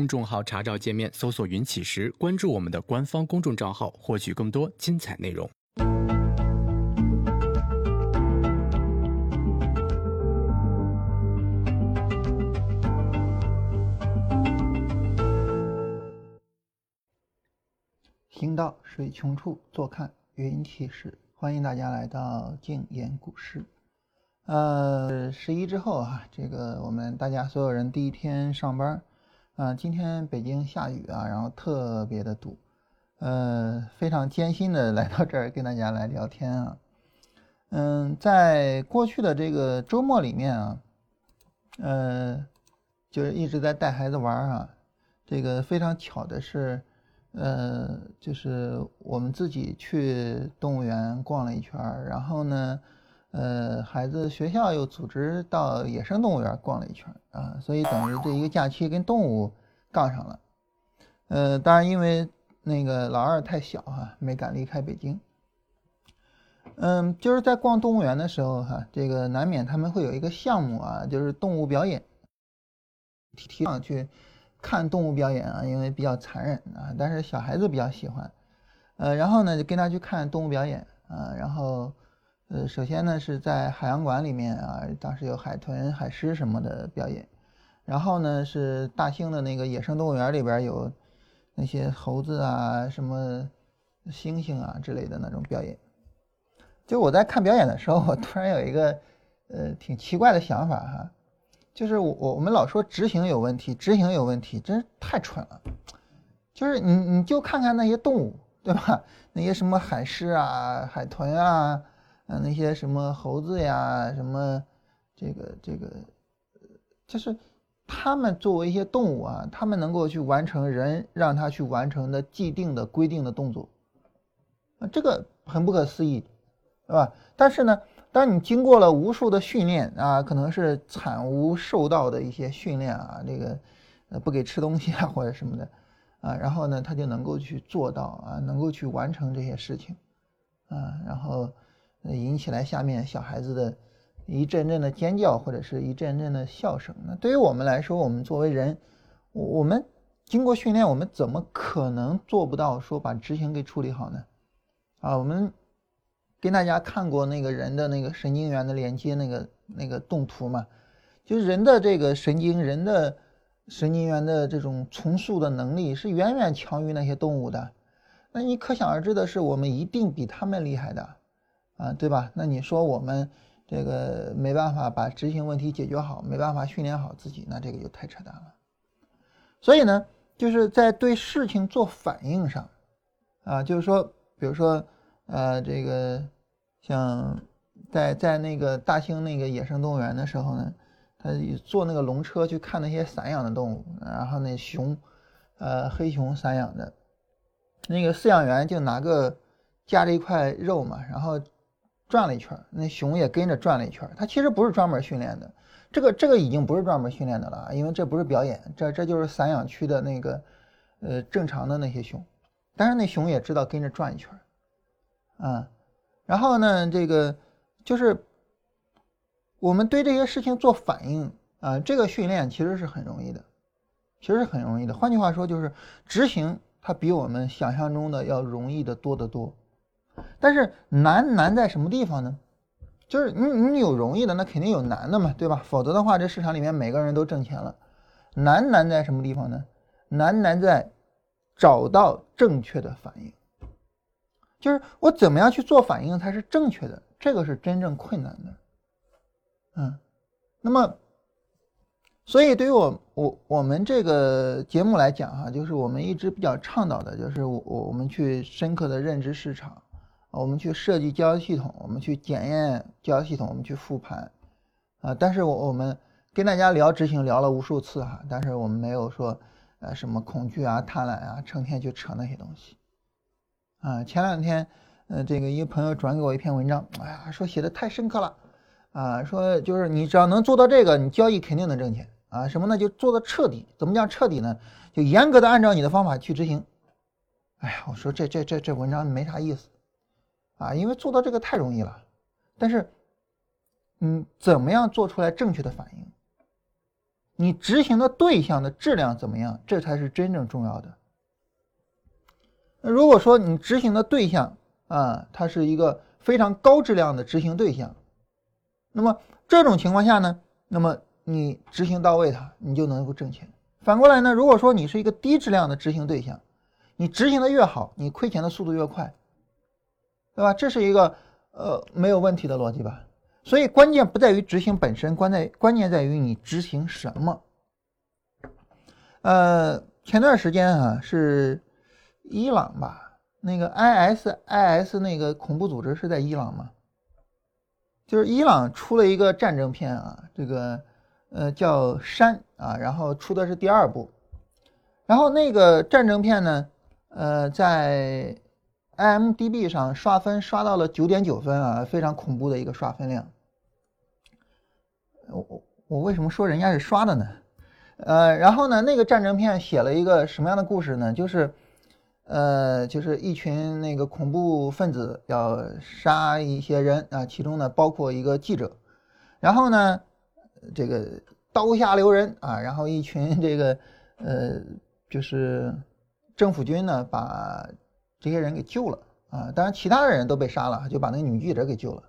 公众号查找界面搜索“云起时”，关注我们的官方公众账号，获取更多精彩内容。行到水穷处，坐看云起时。欢迎大家来到静言股市。呃，十一之后啊，这个我们大家所有人第一天上班。啊，今天北京下雨啊，然后特别的堵，呃，非常艰辛的来到这儿跟大家来聊天啊。嗯，在过去的这个周末里面啊，呃，就是一直在带孩子玩啊。这个非常巧的是，呃，就是我们自己去动物园逛了一圈然后呢。呃，孩子学校又组织到野生动物园逛了一圈啊，所以等于这一个假期跟动物杠上了。呃，当然因为那个老二太小哈，没敢离开北京。嗯，就是在逛动物园的时候哈，这个难免他们会有一个项目啊，就是动物表演，提上去看动物表演啊，因为比较残忍啊，但是小孩子比较喜欢。呃，然后呢，就跟他去看动物表演啊，然后。呃，首先呢是在海洋馆里面啊，当时有海豚、海狮什么的表演，然后呢是大兴的那个野生动物园里边有那些猴子啊、什么猩猩啊之类的那种表演。就我在看表演的时候，我突然有一个呃挺奇怪的想法哈，就是我我们老说执行有问题，执行有问题，真是太蠢了。就是你你就看看那些动物，对吧？那些什么海狮啊、海豚啊。啊，那些什么猴子呀，什么这个这个，就是他们作为一些动物啊，他们能够去完成人让他去完成的既定的规定的动作，啊，这个很不可思议，对吧？但是呢，当你经过了无数的训练啊，可能是惨无受到的一些训练啊，这个呃不给吃东西啊或者什么的啊，然后呢，他就能够去做到啊，能够去完成这些事情啊，然后。引起来下面小孩子的一阵阵的尖叫或者是一阵阵的笑声。那对于我们来说，我们作为人，我们经过训练，我们怎么可能做不到说把执行给处理好呢？啊，我们跟大家看过那个人的那个神经元的连接那个那个动图嘛？就是人的这个神经，人的神经元的这种重塑的能力是远远强于那些动物的。那你可想而知的是，我们一定比他们厉害的。啊，对吧？那你说我们这个没办法把执行问题解决好，没办法训练好自己，那这个就太扯淡了。所以呢，就是在对事情做反应上，啊，就是说，比如说，呃，这个像在在那个大兴那个野生动物园的时候呢，他坐那个龙车去看那些散养的动物，然后那熊，呃，黑熊散养的，那个饲养员就拿个夹着一块肉嘛，然后。转了一圈，那熊也跟着转了一圈。它其实不是专门训练的，这个这个已经不是专门训练的了，因为这不是表演，这这就是散养区的那个呃正常的那些熊。但是那熊也知道跟着转一圈，啊，然后呢，这个就是我们对这些事情做反应啊，这个训练其实是很容易的，其实是很容易的。换句话说，就是执行它比我们想象中的要容易的多得多。但是难难在什么地方呢？就是你你有容易的，那肯定有难的嘛，对吧？否则的话，这市场里面每个人都挣钱了。难难在什么地方呢？难难在找到正确的反应，就是我怎么样去做反应才是正确的，这个是真正困难的。嗯，那么，所以对于我我我们这个节目来讲哈，就是我们一直比较倡导的，就是我我们去深刻的认知市场。我们去设计交易系统，我们去检验交易系统，我们去复盘，啊，但是我我们跟大家聊执行聊了无数次哈，但是我们没有说呃什么恐惧啊、贪婪啊，成天去扯那些东西，啊，前两天呃这个一个朋友转给我一篇文章，哎呀，说写的太深刻了，啊，说就是你只要能做到这个，你交易肯定能挣钱啊，什么呢？就做的彻底，怎么讲彻底呢？就严格的按照你的方法去执行，哎呀，我说这这这这文章没啥意思。啊，因为做到这个太容易了，但是，嗯，怎么样做出来正确的反应？你执行的对象的质量怎么样，这才是真正重要的。那如果说你执行的对象啊，它是一个非常高质量的执行对象，那么这种情况下呢，那么你执行到位它，你就能够挣钱。反过来呢，如果说你是一个低质量的执行对象，你执行的越好，你亏钱的速度越快，对吧？这是一个呃没有问题的逻辑吧？所以关键不在于执行本身，关在关键在于你执行什么。呃，前段时间啊是伊朗吧，那个 ISIS 那个恐怖组织是在伊朗吗？就是伊朗出了一个战争片啊，这个呃叫《山》啊，然后出的是第二部，然后那个战争片呢，呃在 IMDB 上刷分刷到了九点九分啊，非常恐怖的一个刷分量。我我我为什么说人家是刷的呢？呃，然后呢，那个战争片写了一个什么样的故事呢？就是，呃，就是一群那个恐怖分子要杀一些人啊，其中呢包括一个记者，然后呢，这个刀下留人啊，然后一群这个呃，就是政府军呢把这些人给救了啊，当然其他的人都被杀了，就把那个女记者给救了。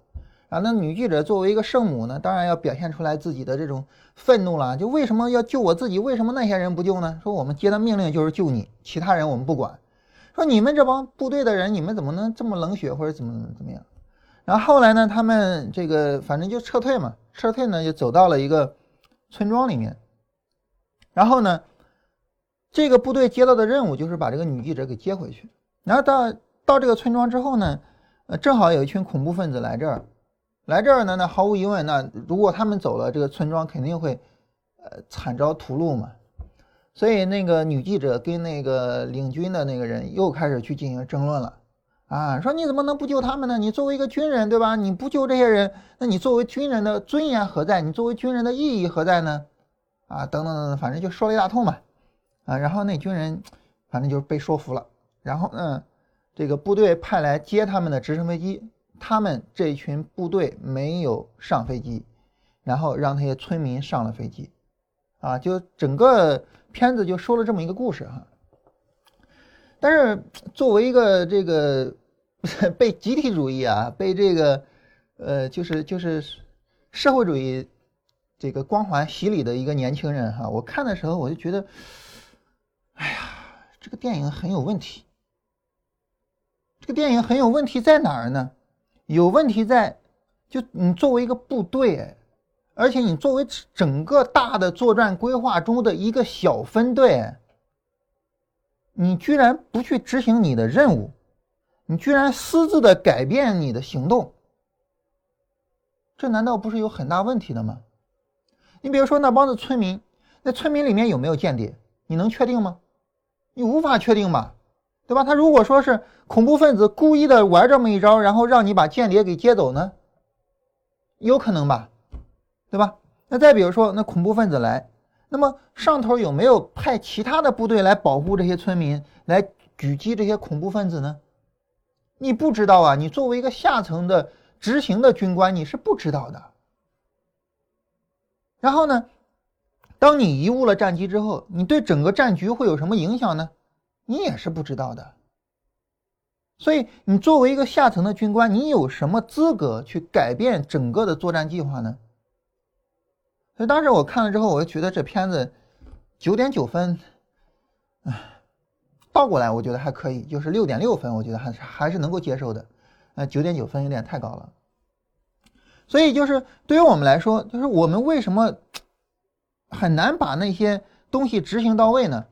啊，那女记者作为一个圣母呢，当然要表现出来自己的这种愤怒了。就为什么要救我自己？为什么那些人不救呢？说我们接的命令就是救你，其他人我们不管。说你们这帮部队的人，你们怎么能这么冷血或者怎么怎么样？然后后来呢，他们这个反正就撤退嘛，撤退呢就走到了一个村庄里面。然后呢，这个部队接到的任务就是把这个女记者给接回去。然后到到这个村庄之后呢，呃，正好有一群恐怖分子来这儿。来这儿呢？那毫无疑问，那如果他们走了，这个村庄肯定会，呃，惨遭屠戮嘛。所以那个女记者跟那个领军的那个人又开始去进行争论了，啊，说你怎么能不救他们呢？你作为一个军人，对吧？你不救这些人，那你作为军人的尊严何在？你作为军人的意义何在呢？啊，等等等等，反正就说了一大通嘛，啊，然后那军人反正就被说服了，然后呢，这个部队派来接他们的直升飞机。他们这群部队没有上飞机，然后让那些村民上了飞机，啊，就整个片子就说了这么一个故事哈。但是作为一个这个 被集体主义啊，被这个呃，就是就是社会主义这个光环洗礼的一个年轻人哈，我看的时候我就觉得，哎呀，这个电影很有问题。这个电影很有问题在哪儿呢？有问题在，就你作为一个部队，而且你作为整个大的作战规划中的一个小分队，你居然不去执行你的任务，你居然私自的改变你的行动，这难道不是有很大问题的吗？你比如说那帮子村民，那村民里面有没有间谍？你能确定吗？你无法确定吧？对吧？他如果说是恐怖分子故意的玩这么一招，然后让你把间谍给接走呢，有可能吧？对吧？那再比如说，那恐怖分子来，那么上头有没有派其他的部队来保护这些村民，来狙击这些恐怖分子呢？你不知道啊！你作为一个下层的执行的军官，你是不知道的。然后呢，当你贻误了战机之后，你对整个战局会有什么影响呢？你也是不知道的，所以你作为一个下层的军官，你有什么资格去改变整个的作战计划呢？所以当时我看了之后，我就觉得这片子九点九分，唉，倒过来我觉得还可以，就是六点六分，我觉得还是还是能够接受的。呃，九点九分有点太高了。所以就是对于我们来说，就是我们为什么很难把那些东西执行到位呢？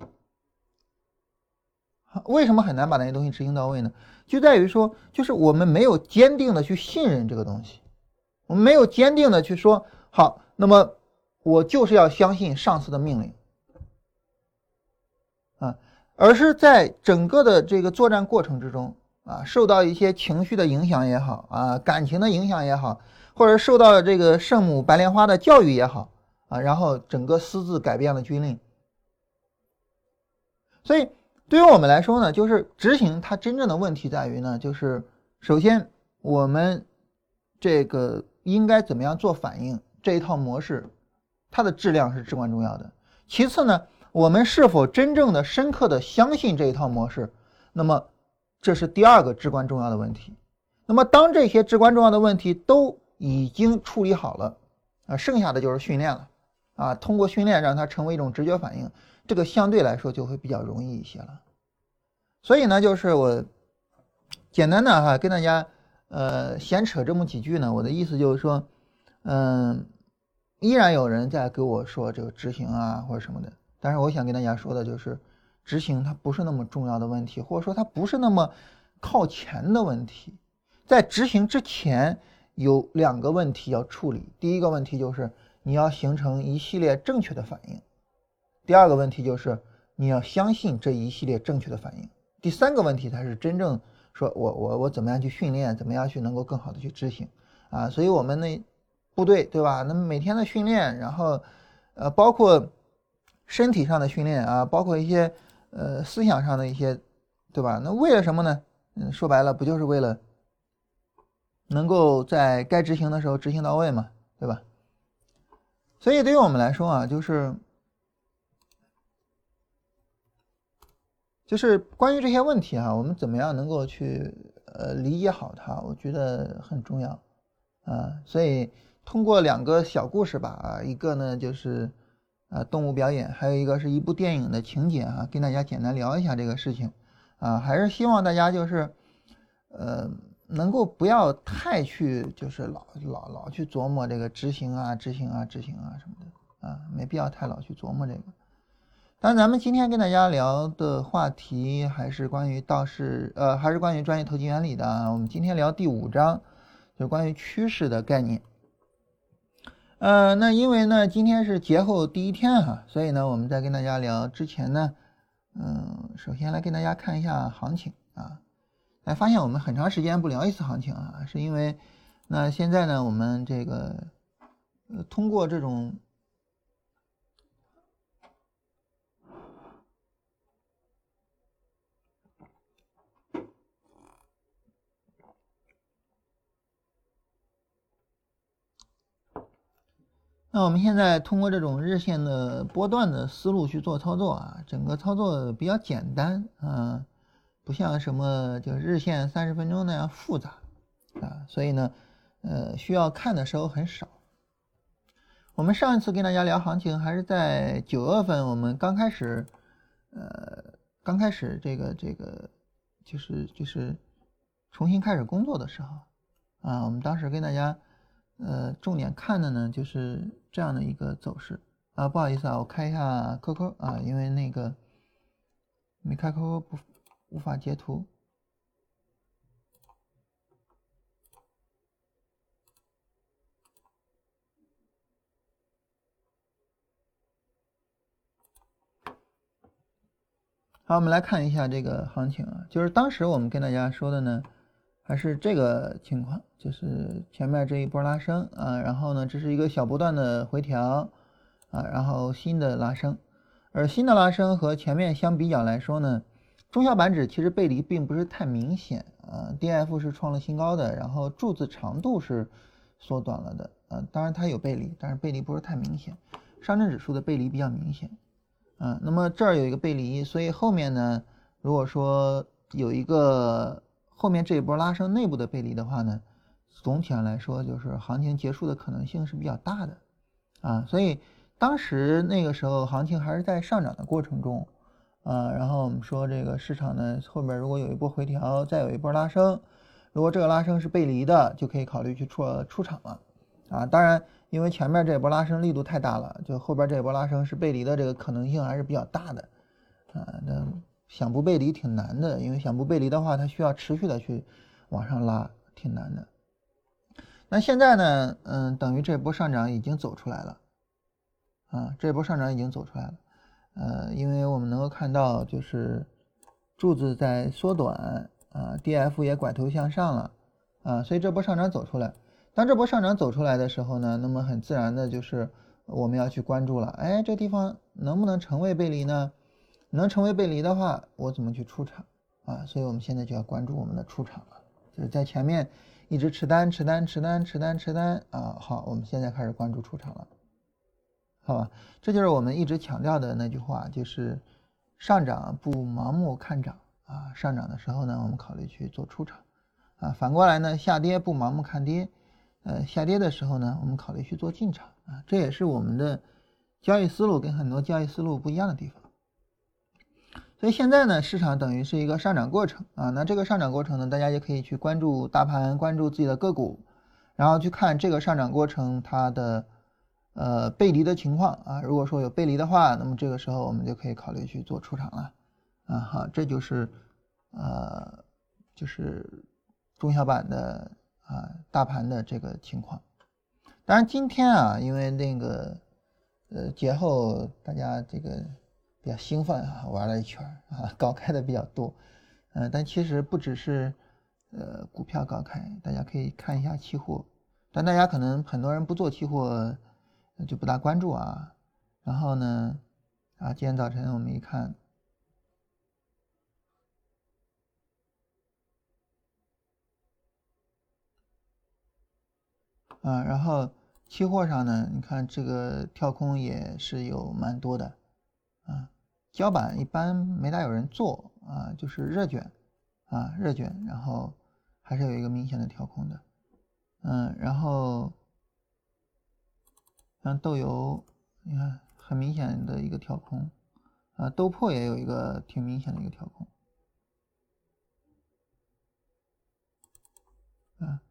为什么很难把那些东西执行到位呢？就在于说，就是我们没有坚定的去信任这个东西，我们没有坚定的去说好，那么我就是要相信上司的命令啊，而是在整个的这个作战过程之中啊，受到一些情绪的影响也好啊，感情的影响也好，或者受到这个圣母白莲花的教育也好啊，然后整个私自改变了军令，所以。对于我们来说呢，就是执行它真正的问题在于呢，就是首先我们这个应该怎么样做反应这一套模式它的质量是至关重要的。其次呢，我们是否真正的深刻的相信这一套模式，那么这是第二个至关重要的问题。那么当这些至关重要的问题都已经处理好了，啊，剩下的就是训练了，啊，通过训练让它成为一种直觉反应，这个相对来说就会比较容易一些了。所以呢，就是我简单的哈跟大家呃闲扯这么几句呢，我的意思就是说，嗯，依然有人在给我说这个执行啊或者什么的，但是我想跟大家说的就是，执行它不是那么重要的问题，或者说它不是那么靠前的问题，在执行之前有两个问题要处理，第一个问题就是你要形成一系列正确的反应，第二个问题就是你要相信这一系列正确的反应。第三个问题才是真正说，我我我怎么样去训练，怎么样去能够更好的去执行啊？所以我们那部队对吧？那每天的训练，然后呃，包括身体上的训练啊，包括一些呃思想上的一些，对吧？那为了什么呢？嗯，说白了，不就是为了能够在该执行的时候执行到位嘛，对吧？所以对于我们来说啊，就是。就是关于这些问题哈，我们怎么样能够去呃理解好它？我觉得很重要啊。所以通过两个小故事吧啊，一个呢就是啊动物表演，还有一个是一部电影的情节啊，跟大家简单聊一下这个事情啊。还是希望大家就是呃能够不要太去就是老老老去琢磨这个执行啊执行啊执行啊什么的啊，没必要太老去琢磨这个。当然，咱们今天跟大家聊的话题还是关于道氏，呃，还是关于专业投机原理的啊。我们今天聊第五章，就关于趋势的概念。呃，那因为呢，今天是节后第一天哈，所以呢，我们在跟大家聊之前呢，嗯，首先来跟大家看一下行情啊。哎，发现我们很长时间不聊一次行情啊，是因为那现在呢，我们这个呃，通过这种。那我们现在通过这种日线的波段的思路去做操作啊，整个操作比较简单啊，不像什么就日线三十分钟那样复杂啊，所以呢，呃，需要看的时候很少。我们上一次跟大家聊行情还是在九月份，我们刚开始，呃，刚开始这个这个就是就是重新开始工作的时候啊，我们当时跟大家。呃，重点看的呢就是这样的一个走势啊，不好意思啊，我开一下 QQ 啊，因为那个没开 QQ 不无法截图。好，我们来看一下这个行情啊，就是当时我们跟大家说的呢。还是这个情况，就是前面这一波拉升啊，然后呢，这是一个小波段的回调啊，然后新的拉升，而新的拉升和前面相比较来说呢，中小板指其实背离并不是太明显啊，D F 是创了新高的，然后柱子长度是缩短了的啊，当然它有背离，但是背离不是太明显，上证指数的背离比较明显啊，那么这儿有一个背离，所以后面呢，如果说有一个。后面这一波拉升内部的背离的话呢，总体上来说就是行情结束的可能性是比较大的，啊，所以当时那个时候行情还是在上涨的过程中，啊，然后我们说这个市场呢后面如果有一波回调，再有一波拉升，如果这个拉升是背离的，就可以考虑去出出场了，啊，当然因为前面这一波拉升力度太大了，就后边这一波拉升是背离的这个可能性还是比较大的，啊，那。想不背离挺难的，因为想不背离的话，它需要持续的去往上拉，挺难的。那现在呢，嗯，等于这波上涨已经走出来了，啊，这波上涨已经走出来了，呃，因为我们能够看到，就是柱子在缩短，啊，D F 也拐头向上了，啊，所以这波上涨走出来。当这波上涨走出来的时候呢，那么很自然的就是我们要去关注了，哎，这地方能不能成为背离呢？能成为背离的话，我怎么去出场啊？所以我们现在就要关注我们的出场了，就是在前面一直持单、持单、持单、持单、持单啊。好，我们现在开始关注出场了好吧？这就是我们一直强调的那句话，就是上涨不盲目看涨啊，上涨的时候呢，我们考虑去做出场啊，反过来呢，下跌不盲目看跌，呃，下跌的时候呢，我们考虑去做进场啊，这也是我们的交易思路跟很多交易思路不一样的地方。所以现在呢，市场等于是一个上涨过程啊，那这个上涨过程呢，大家也可以去关注大盘，关注自己的个股，然后去看这个上涨过程它的呃背离的情况啊，如果说有背离的话，那么这个时候我们就可以考虑去做出场了啊，好，这就是呃就是中小板的啊大盘的这个情况。当然今天啊，因为那个呃节后大家这个。比较兴奋啊，玩了一圈啊，高开的比较多，嗯，但其实不只是呃股票高开，大家可以看一下期货，但大家可能很多人不做期货，就不大关注啊。然后呢，啊，今天早晨我们一看，啊，然后期货上呢，你看这个跳空也是有蛮多的。胶板一般没大有人做啊，就是热卷啊，热卷，然后还是有一个明显的调空的，嗯，然后像豆油，你看很明显的一个调空啊，豆粕也有一个挺明显的一个调空，啊，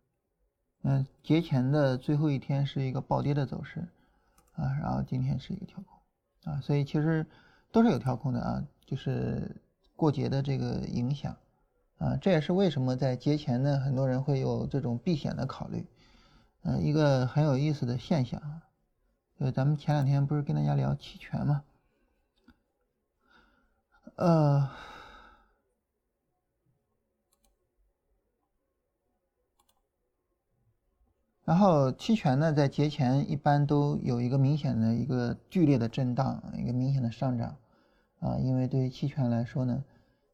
嗯，节前的最后一天是一个暴跌的走势啊，然后今天是一个调空啊，所以其实。都是有调控的啊，就是过节的这个影响啊，这也是为什么在节前呢，很多人会有这种避险的考虑，嗯，一个很有意思的现象啊，就咱们前两天不是跟大家聊期权吗？呃，然后期权呢，在节前一般都有一个明显的一个剧烈的震荡，一个明显的上涨。啊，因为对于期权来说呢，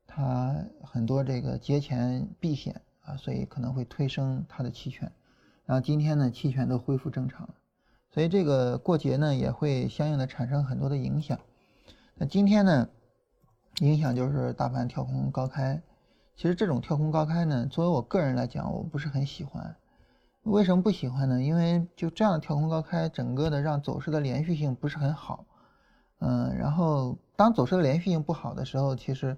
它很多这个节前避险啊，所以可能会推升它的期权。然后今天呢，期权都恢复正常了，所以这个过节呢也会相应的产生很多的影响。那今天呢，影响就是大盘跳空高开。其实这种跳空高开呢，作为我个人来讲，我不是很喜欢。为什么不喜欢呢？因为就这样的跳空高开，整个的让走势的连续性不是很好。嗯，然后当走势的连续性不好的时候，其实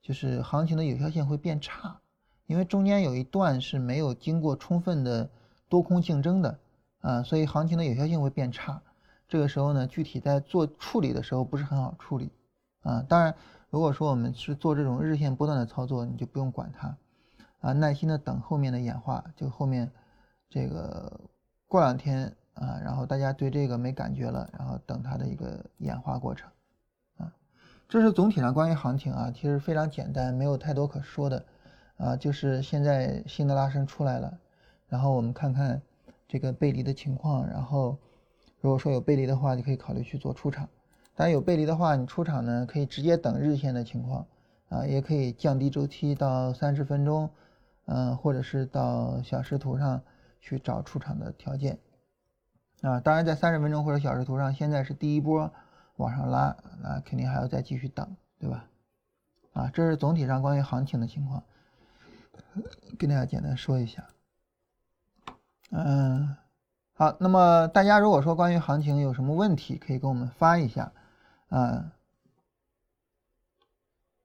就是行情的有效性会变差，因为中间有一段是没有经过充分的多空竞争的，啊，所以行情的有效性会变差。这个时候呢，具体在做处理的时候不是很好处理，啊，当然如果说我们是做这种日线波段的操作，你就不用管它，啊，耐心的等后面的演化，就后面这个过两天。啊，然后大家对这个没感觉了，然后等它的一个演化过程，啊，这是总体上关于行情啊，其实非常简单，没有太多可说的，啊，就是现在新的拉升出来了，然后我们看看这个背离的情况，然后如果说有背离的话，就可以考虑去做出场，当然有背离的话，你出场呢可以直接等日线的情况，啊，也可以降低周期到三十分钟，嗯，或者是到小时图上去找出场的条件。啊，当然，在三十分钟或者小时图上，现在是第一波往上拉，那肯定还要再继续等，对吧？啊，这是总体上关于行情的情况，跟大家简单说一下。嗯，好，那么大家如果说关于行情有什么问题，可以给我们发一下。啊，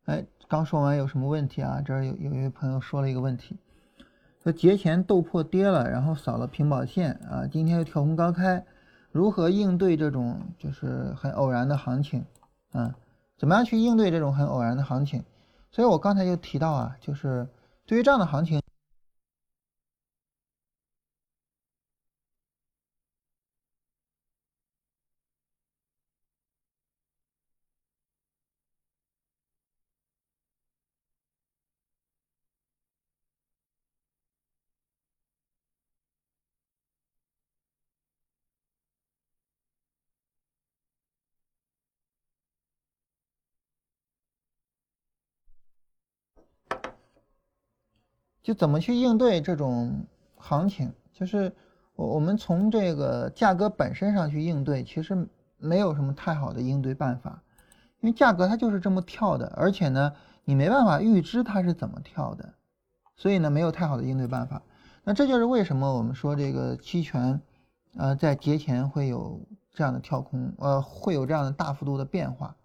哎，刚说完有什么问题啊？这儿有有一位朋友说了一个问题。节前豆粕跌了，然后扫了平保线啊，今天又跳空高开，如何应对这种就是很偶然的行情啊？怎么样去应对这种很偶然的行情？所以我刚才就提到啊，就是对于这样的行情。就怎么去应对这种行情？就是我我们从这个价格本身上去应对，其实没有什么太好的应对办法，因为价格它就是这么跳的，而且呢，你没办法预知它是怎么跳的，所以呢，没有太好的应对办法。那这就是为什么我们说这个期权，呃，在节前会有这样的跳空，呃，会有这样的大幅度的变化。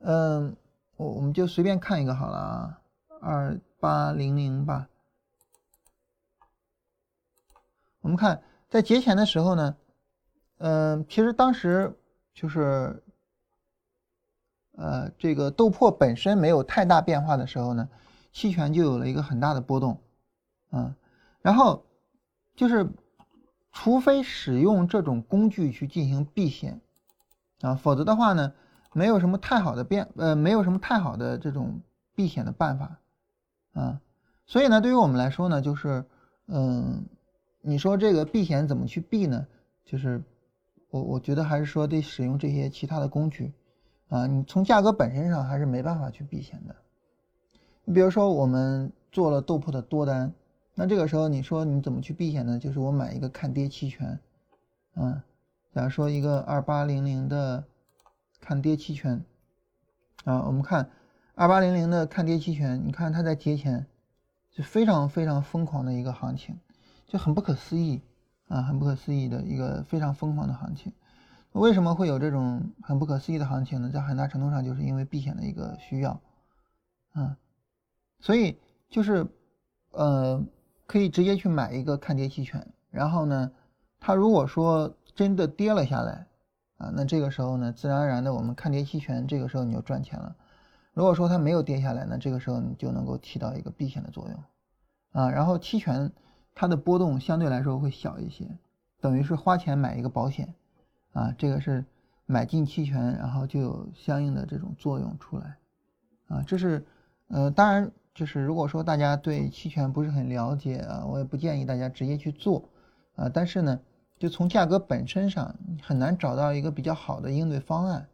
嗯，我我们就随便看一个好了啊，二八零零吧。我们看在节前的时候呢，嗯，其实当时就是，呃，这个豆粕本身没有太大变化的时候呢，期权就有了一个很大的波动，嗯，然后就是，除非使用这种工具去进行避险，啊，否则的话呢，没有什么太好的变，呃，没有什么太好的这种避险的办法，啊，所以呢，对于我们来说呢，就是，嗯。你说这个避险怎么去避呢？就是我我觉得还是说得使用这些其他的工具啊。你从价格本身上还是没办法去避险的。你比如说我们做了豆粕的多单，那这个时候你说你怎么去避险呢？就是我买一个看跌期权，啊，假如说一个二八零零的看跌期权啊，我们看二八零零的看跌期权，你看它在节前是非常非常疯狂的一个行情。就很不可思议啊，很不可思议的一个非常疯狂的行情。为什么会有这种很不可思议的行情呢？在很大程度上就是因为避险的一个需要，啊，所以就是呃，可以直接去买一个看跌期权，然后呢，它如果说真的跌了下来啊，那这个时候呢，自然而然的我们看跌期权这个时候你就赚钱了。如果说它没有跌下来，那这个时候你就能够起到一个避险的作用啊，然后期权。它的波动相对来说会小一些，等于是花钱买一个保险，啊，这个是买进期权，然后就有相应的这种作用出来，啊，这是，呃，当然就是如果说大家对期权不是很了解啊，我也不建议大家直接去做，啊，但是呢，就从价格本身上很难找到一个比较好的应对方案，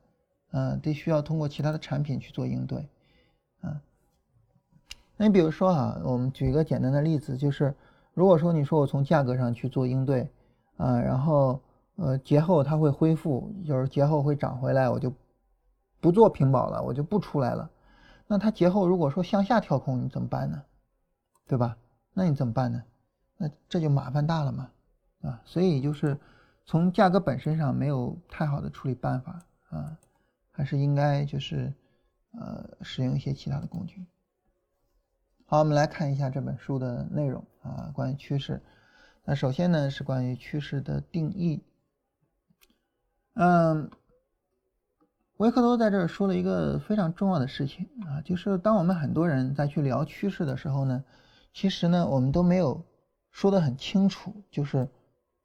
嗯，得需要通过其他的产品去做应对，啊，那你比如说啊，我们举一个简单的例子，就是。如果说你说我从价格上去做应对，啊，然后呃节后它会恢复，就是节后会涨回来，我就不做平保了，我就不出来了。那它节后如果说向下跳空，你怎么办呢？对吧？那你怎么办呢？那这就麻烦大了嘛，啊，所以就是从价格本身上没有太好的处理办法啊，还是应该就是呃使用一些其他的工具。好，我们来看一下这本书的内容啊，关于趋势。那首先呢是关于趋势的定义。嗯，维克多在这儿说了一个非常重要的事情啊，就是当我们很多人在去聊趋势的时候呢，其实呢我们都没有说的很清楚，就是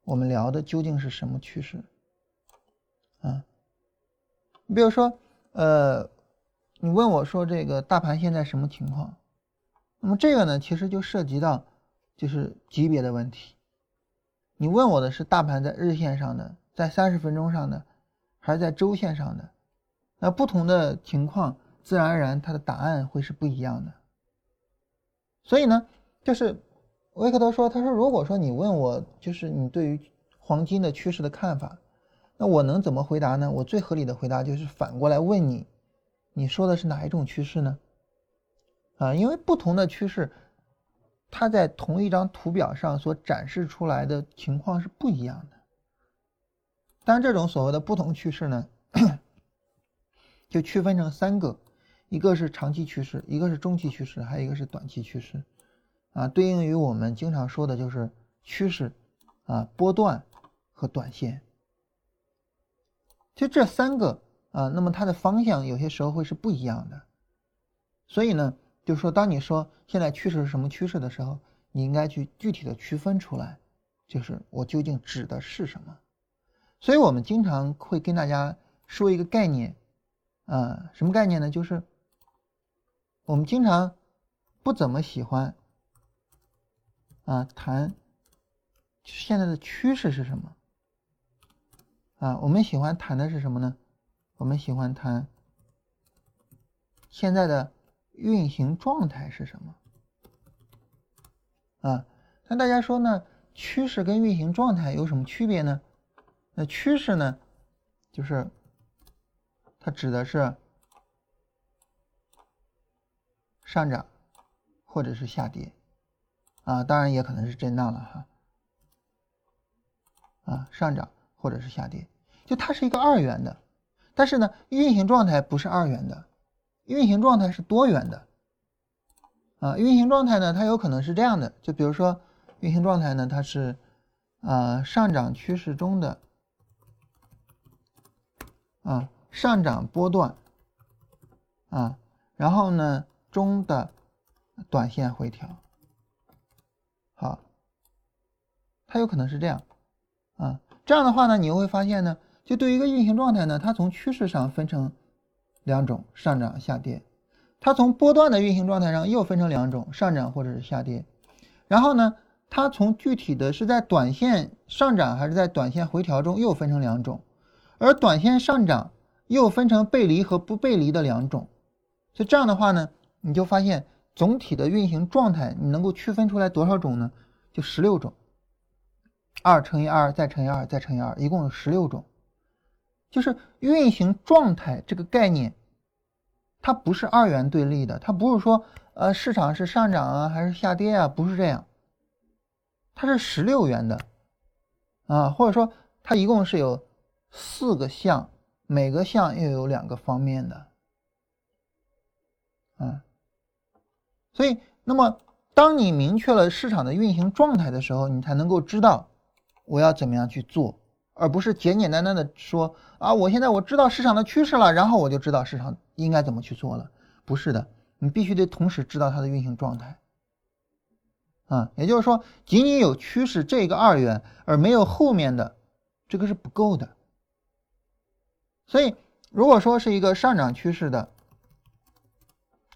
我们聊的究竟是什么趋势啊？你比如说，呃，你问我说这个大盘现在什么情况？那么这个呢，其实就涉及到就是级别的问题。你问我的是大盘在日线上的，在三十分钟上的，还是在周线上的？那不同的情况，自然而然它的答案会是不一样的。所以呢，就是维克多说，他说如果说你问我，就是你对于黄金的趋势的看法，那我能怎么回答呢？我最合理的回答就是反过来问你，你说的是哪一种趋势呢？啊，因为不同的趋势，它在同一张图表上所展示出来的情况是不一样的。但这种所谓的不同趋势呢，就区分成三个：一个是长期趋势，一个是中期趋势，还有一个是短期趋势。啊，对应于我们经常说的就是趋势啊、波段和短线。就这三个啊，那么它的方向有些时候会是不一样的。所以呢。就是说，当你说现在趋势是什么趋势的时候，你应该去具体的区分出来，就是我究竟指的是什么。所以我们经常会跟大家说一个概念，啊，什么概念呢？就是我们经常不怎么喜欢啊谈现在的趋势是什么，啊，我们喜欢谈的是什么呢？我们喜欢谈现在的。运行状态是什么？啊，那大家说呢？趋势跟运行状态有什么区别呢？那趋势呢，就是它指的是上涨或者是下跌啊，当然也可能是震荡了哈啊，上涨或者是下跌，就它是一个二元的，但是呢，运行状态不是二元的，运行状态是多元的。啊，运行状态呢，它有可能是这样的，就比如说运行状态呢，它是啊上涨趋势中的。啊，上涨波段，啊，然后呢，中的短线回调，好，它有可能是这样，这样的话呢，你又会发现呢，就对于一个运行状态呢，它从趋势上分成两种，上涨、下跌；它从波段的运行状态上又分成两种，上涨或者是下跌。然后呢，它从具体的是在短线上涨还是在短线回调中又分成两种。而短线上涨又分成背离和不背离的两种，就这样的话呢，你就发现总体的运行状态你能够区分出来多少种呢？就十六种，二乘以二再乘以二再乘以二，一共有十六种。就是运行状态这个概念，它不是二元对立的，它不是说呃市场是上涨啊还是下跌啊，不是这样，它是十六元的啊，或者说它一共是有。四个项，每个项又有两个方面的，啊，所以，那么当你明确了市场的运行状态的时候，你才能够知道我要怎么样去做，而不是简简单单的说啊，我现在我知道市场的趋势了，然后我就知道市场应该怎么去做了。不是的，你必须得同时知道它的运行状态，啊，也就是说，仅仅有趋势这个二元，而没有后面的这个是不够的。所以，如果说是一个上涨趋势的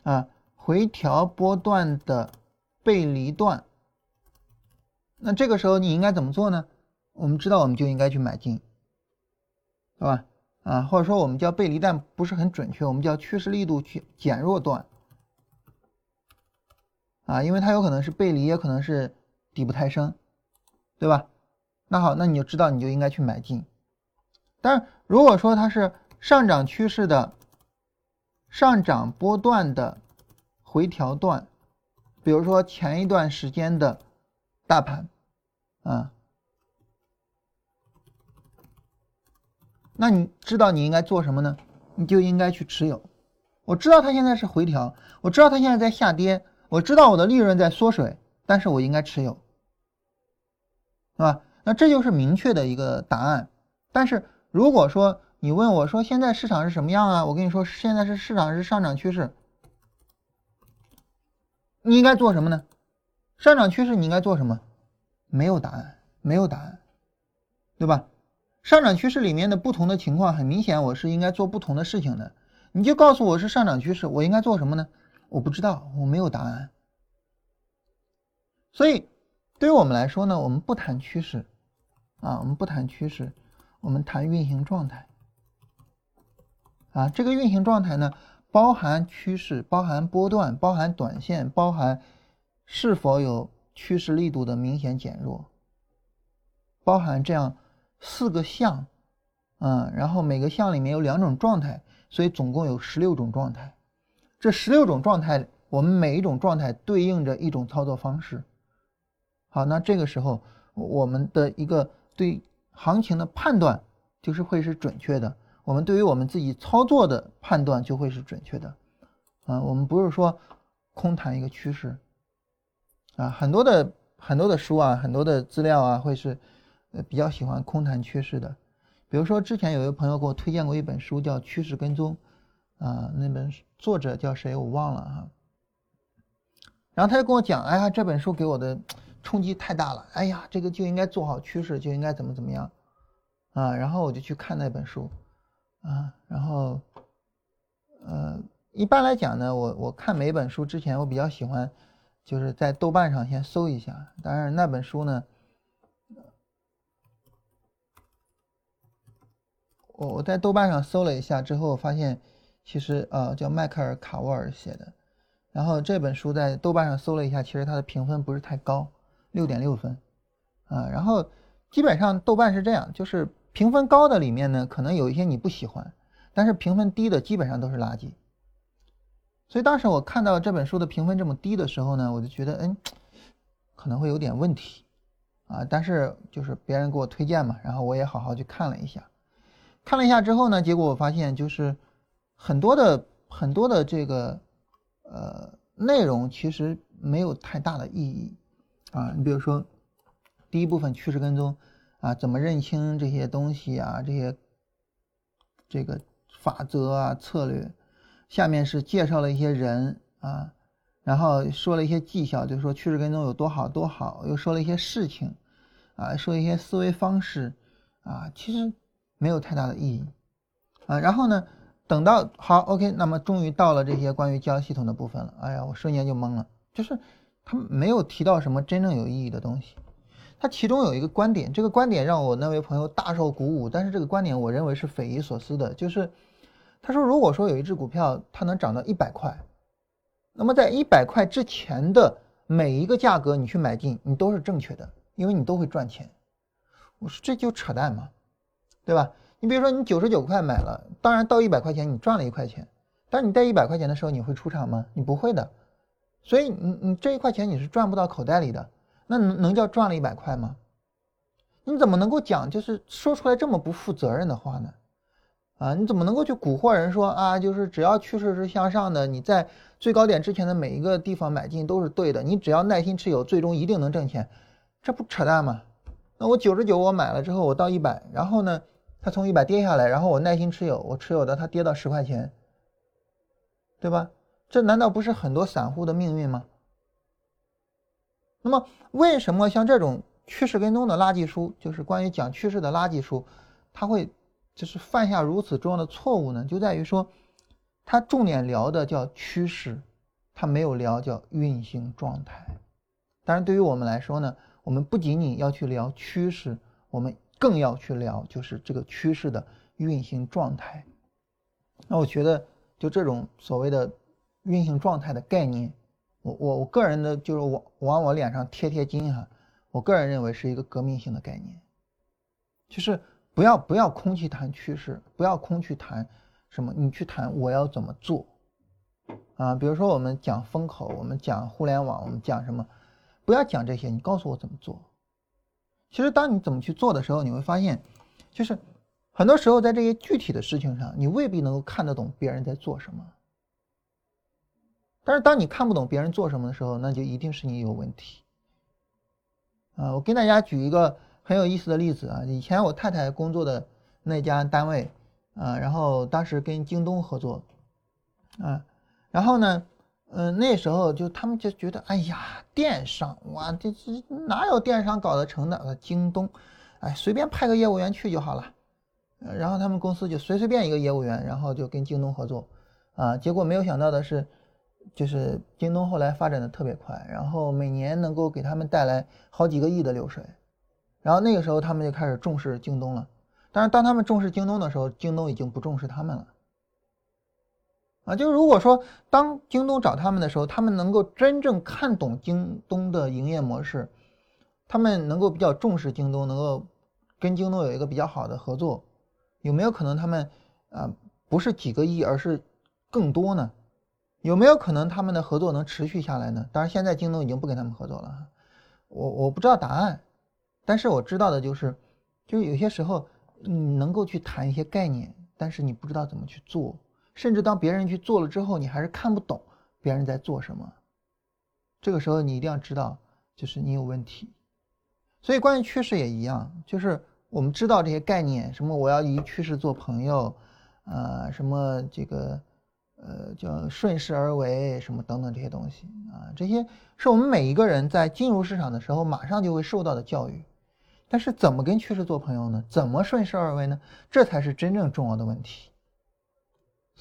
啊回调波段的背离段，那这个时候你应该怎么做呢？我们知道，我们就应该去买进，对吧？啊，或者说我们叫背离但不是很准确，我们叫趋势力度去减弱段啊，因为它有可能是背离，也可能是底部抬升，对吧？那好，那你就知道，你就应该去买进。但是如果说它是上涨趋势的上涨波段的回调段，比如说前一段时间的大盘，啊，那你知道你应该做什么呢？你就应该去持有。我知道它现在是回调，我知道它现在在下跌，我知道我的利润在缩水，但是我应该持有，是吧？那这就是明确的一个答案，但是。如果说你问我说现在市场是什么样啊？我跟你说现在是市场是上涨趋势，你应该做什么呢？上涨趋势你应该做什么？没有答案，没有答案，对吧？上涨趋势里面的不同的情况，很明显我是应该做不同的事情的。你就告诉我是上涨趋势，我应该做什么呢？我不知道，我没有答案。所以对于我们来说呢，我们不谈趋势啊，我们不谈趋势。我们谈运行状态，啊，这个运行状态呢，包含趋势，包含波段，包含短线，包含是否有趋势力度的明显减弱，包含这样四个项，嗯，然后每个项里面有两种状态，所以总共有十六种状态。这十六种状态，我们每一种状态对应着一种操作方式。好，那这个时候我们的一个对。行情的判断就是会是准确的，我们对于我们自己操作的判断就会是准确的，啊，我们不是说空谈一个趋势，啊，很多的很多的书啊，很多的资料啊，会是呃比较喜欢空谈趋势的，比如说之前有一个朋友给我推荐过一本书叫《趋势跟踪》，啊，那本作者叫谁我忘了哈，然后他就跟我讲，哎呀，这本书给我的。冲击太大了，哎呀，这个就应该做好趋势，就应该怎么怎么样，啊，然后我就去看那本书，啊，然后，呃，一般来讲呢，我我看每本书之前，我比较喜欢就是在豆瓣上先搜一下，当然那本书呢，我我在豆瓣上搜了一下之后，发现其实呃叫迈克尔卡沃尔写的，然后这本书在豆瓣上搜了一下，其实它的评分不是太高。六点六分，啊，然后基本上豆瓣是这样，就是评分高的里面呢，可能有一些你不喜欢，但是评分低的基本上都是垃圾。所以当时我看到这本书的评分这么低的时候呢，我就觉得，嗯，可能会有点问题啊。但是就是别人给我推荐嘛，然后我也好好去看了一下。看了一下之后呢，结果我发现就是很多的很多的这个呃内容其实没有太大的意义啊。你比如说第一部分趋势跟踪啊，怎么认清这些东西啊，这些这个法则啊策略。下面是介绍了一些人啊，然后说了一些技巧，就是说趋势跟踪有多好多好，又说了一些事情，啊，说一些思维方式，啊，其实没有太大的意义，啊，然后呢，等到好，OK，那么终于到了这些关于交易系统的部分了，哎呀，我瞬间就懵了，就是他没有提到什么真正有意义的东西，他其中有一个观点，这个观点让我那位朋友大受鼓舞，但是这个观点我认为是匪夷所思的，就是。他说：“如果说有一只股票它能涨到一百块，那么在一百块之前的每一个价格你去买进，你都是正确的，因为你都会赚钱。”我说：“这就扯淡嘛，对吧？你比如说你九十九块买了，当然到一百块钱你赚了一块钱，但是你在一百块钱的时候你会出场吗？你不会的，所以你你这一块钱你是赚不到口袋里的，那能能叫赚了一百块吗？你怎么能够讲就是说出来这么不负责任的话呢？”啊，你怎么能够去蛊惑人说啊？就是只要趋势是向上的，你在最高点之前的每一个地方买进都是对的，你只要耐心持有，最终一定能挣钱，这不扯淡吗？那我九十九我买了之后，我到一百，然后呢，它从一百跌下来，然后我耐心持有，我持有的它跌到十块钱，对吧？这难道不是很多散户的命运吗？那么为什么像这种趋势跟踪的垃圾书，就是关于讲趋势的垃圾书，它会？就是犯下如此重要的错误呢，就在于说，他重点聊的叫趋势，他没有聊叫运行状态。当然，对于我们来说呢，我们不仅仅要去聊趋势，我们更要去聊就是这个趋势的运行状态。那我觉得，就这种所谓的运行状态的概念，我我我个人的就是往往我脸上贴贴金哈，我个人认为是一个革命性的概念，就是。不要不要空去谈趋势，不要空去谈什么，你去谈我要怎么做啊？比如说我们讲风口，我们讲互联网，我们讲什么？不要讲这些，你告诉我怎么做。其实当你怎么去做的时候，你会发现，就是很多时候在这些具体的事情上，你未必能够看得懂别人在做什么。但是当你看不懂别人做什么的时候，那就一定是你有问题。啊，我跟大家举一个。很有意思的例子啊，以前我太太工作的那家单位啊，然后当时跟京东合作啊，然后呢，嗯，那时候就他们就觉得，哎呀，电商哇，这这哪有电商搞得成的？京东，哎，随便派个业务员去就好了，然后他们公司就随随便一个业务员，然后就跟京东合作啊，结果没有想到的是，就是京东后来发展的特别快，然后每年能够给他们带来好几个亿的流水。然后那个时候，他们就开始重视京东了。但是当他们重视京东的时候，京东已经不重视他们了。啊，就是如果说当京东找他们的时候，他们能够真正看懂京东的营业模式，他们能够比较重视京东，能够跟京东有一个比较好的合作，有没有可能他们啊不是几个亿，而是更多呢？有没有可能他们的合作能持续下来呢？当然，现在京东已经不跟他们合作了，我我不知道答案。但是我知道的就是，就是有些时候你能够去谈一些概念，但是你不知道怎么去做，甚至当别人去做了之后，你还是看不懂别人在做什么。这个时候你一定要知道，就是你有问题。所以关于趋势也一样，就是我们知道这些概念，什么我要与趋势做朋友，呃，什么这个。呃，叫顺势而为什么等等这些东西啊，这些是我们每一个人在进入市场的时候马上就会受到的教育。但是怎么跟趋势做朋友呢？怎么顺势而为呢？这才是真正重要的问题。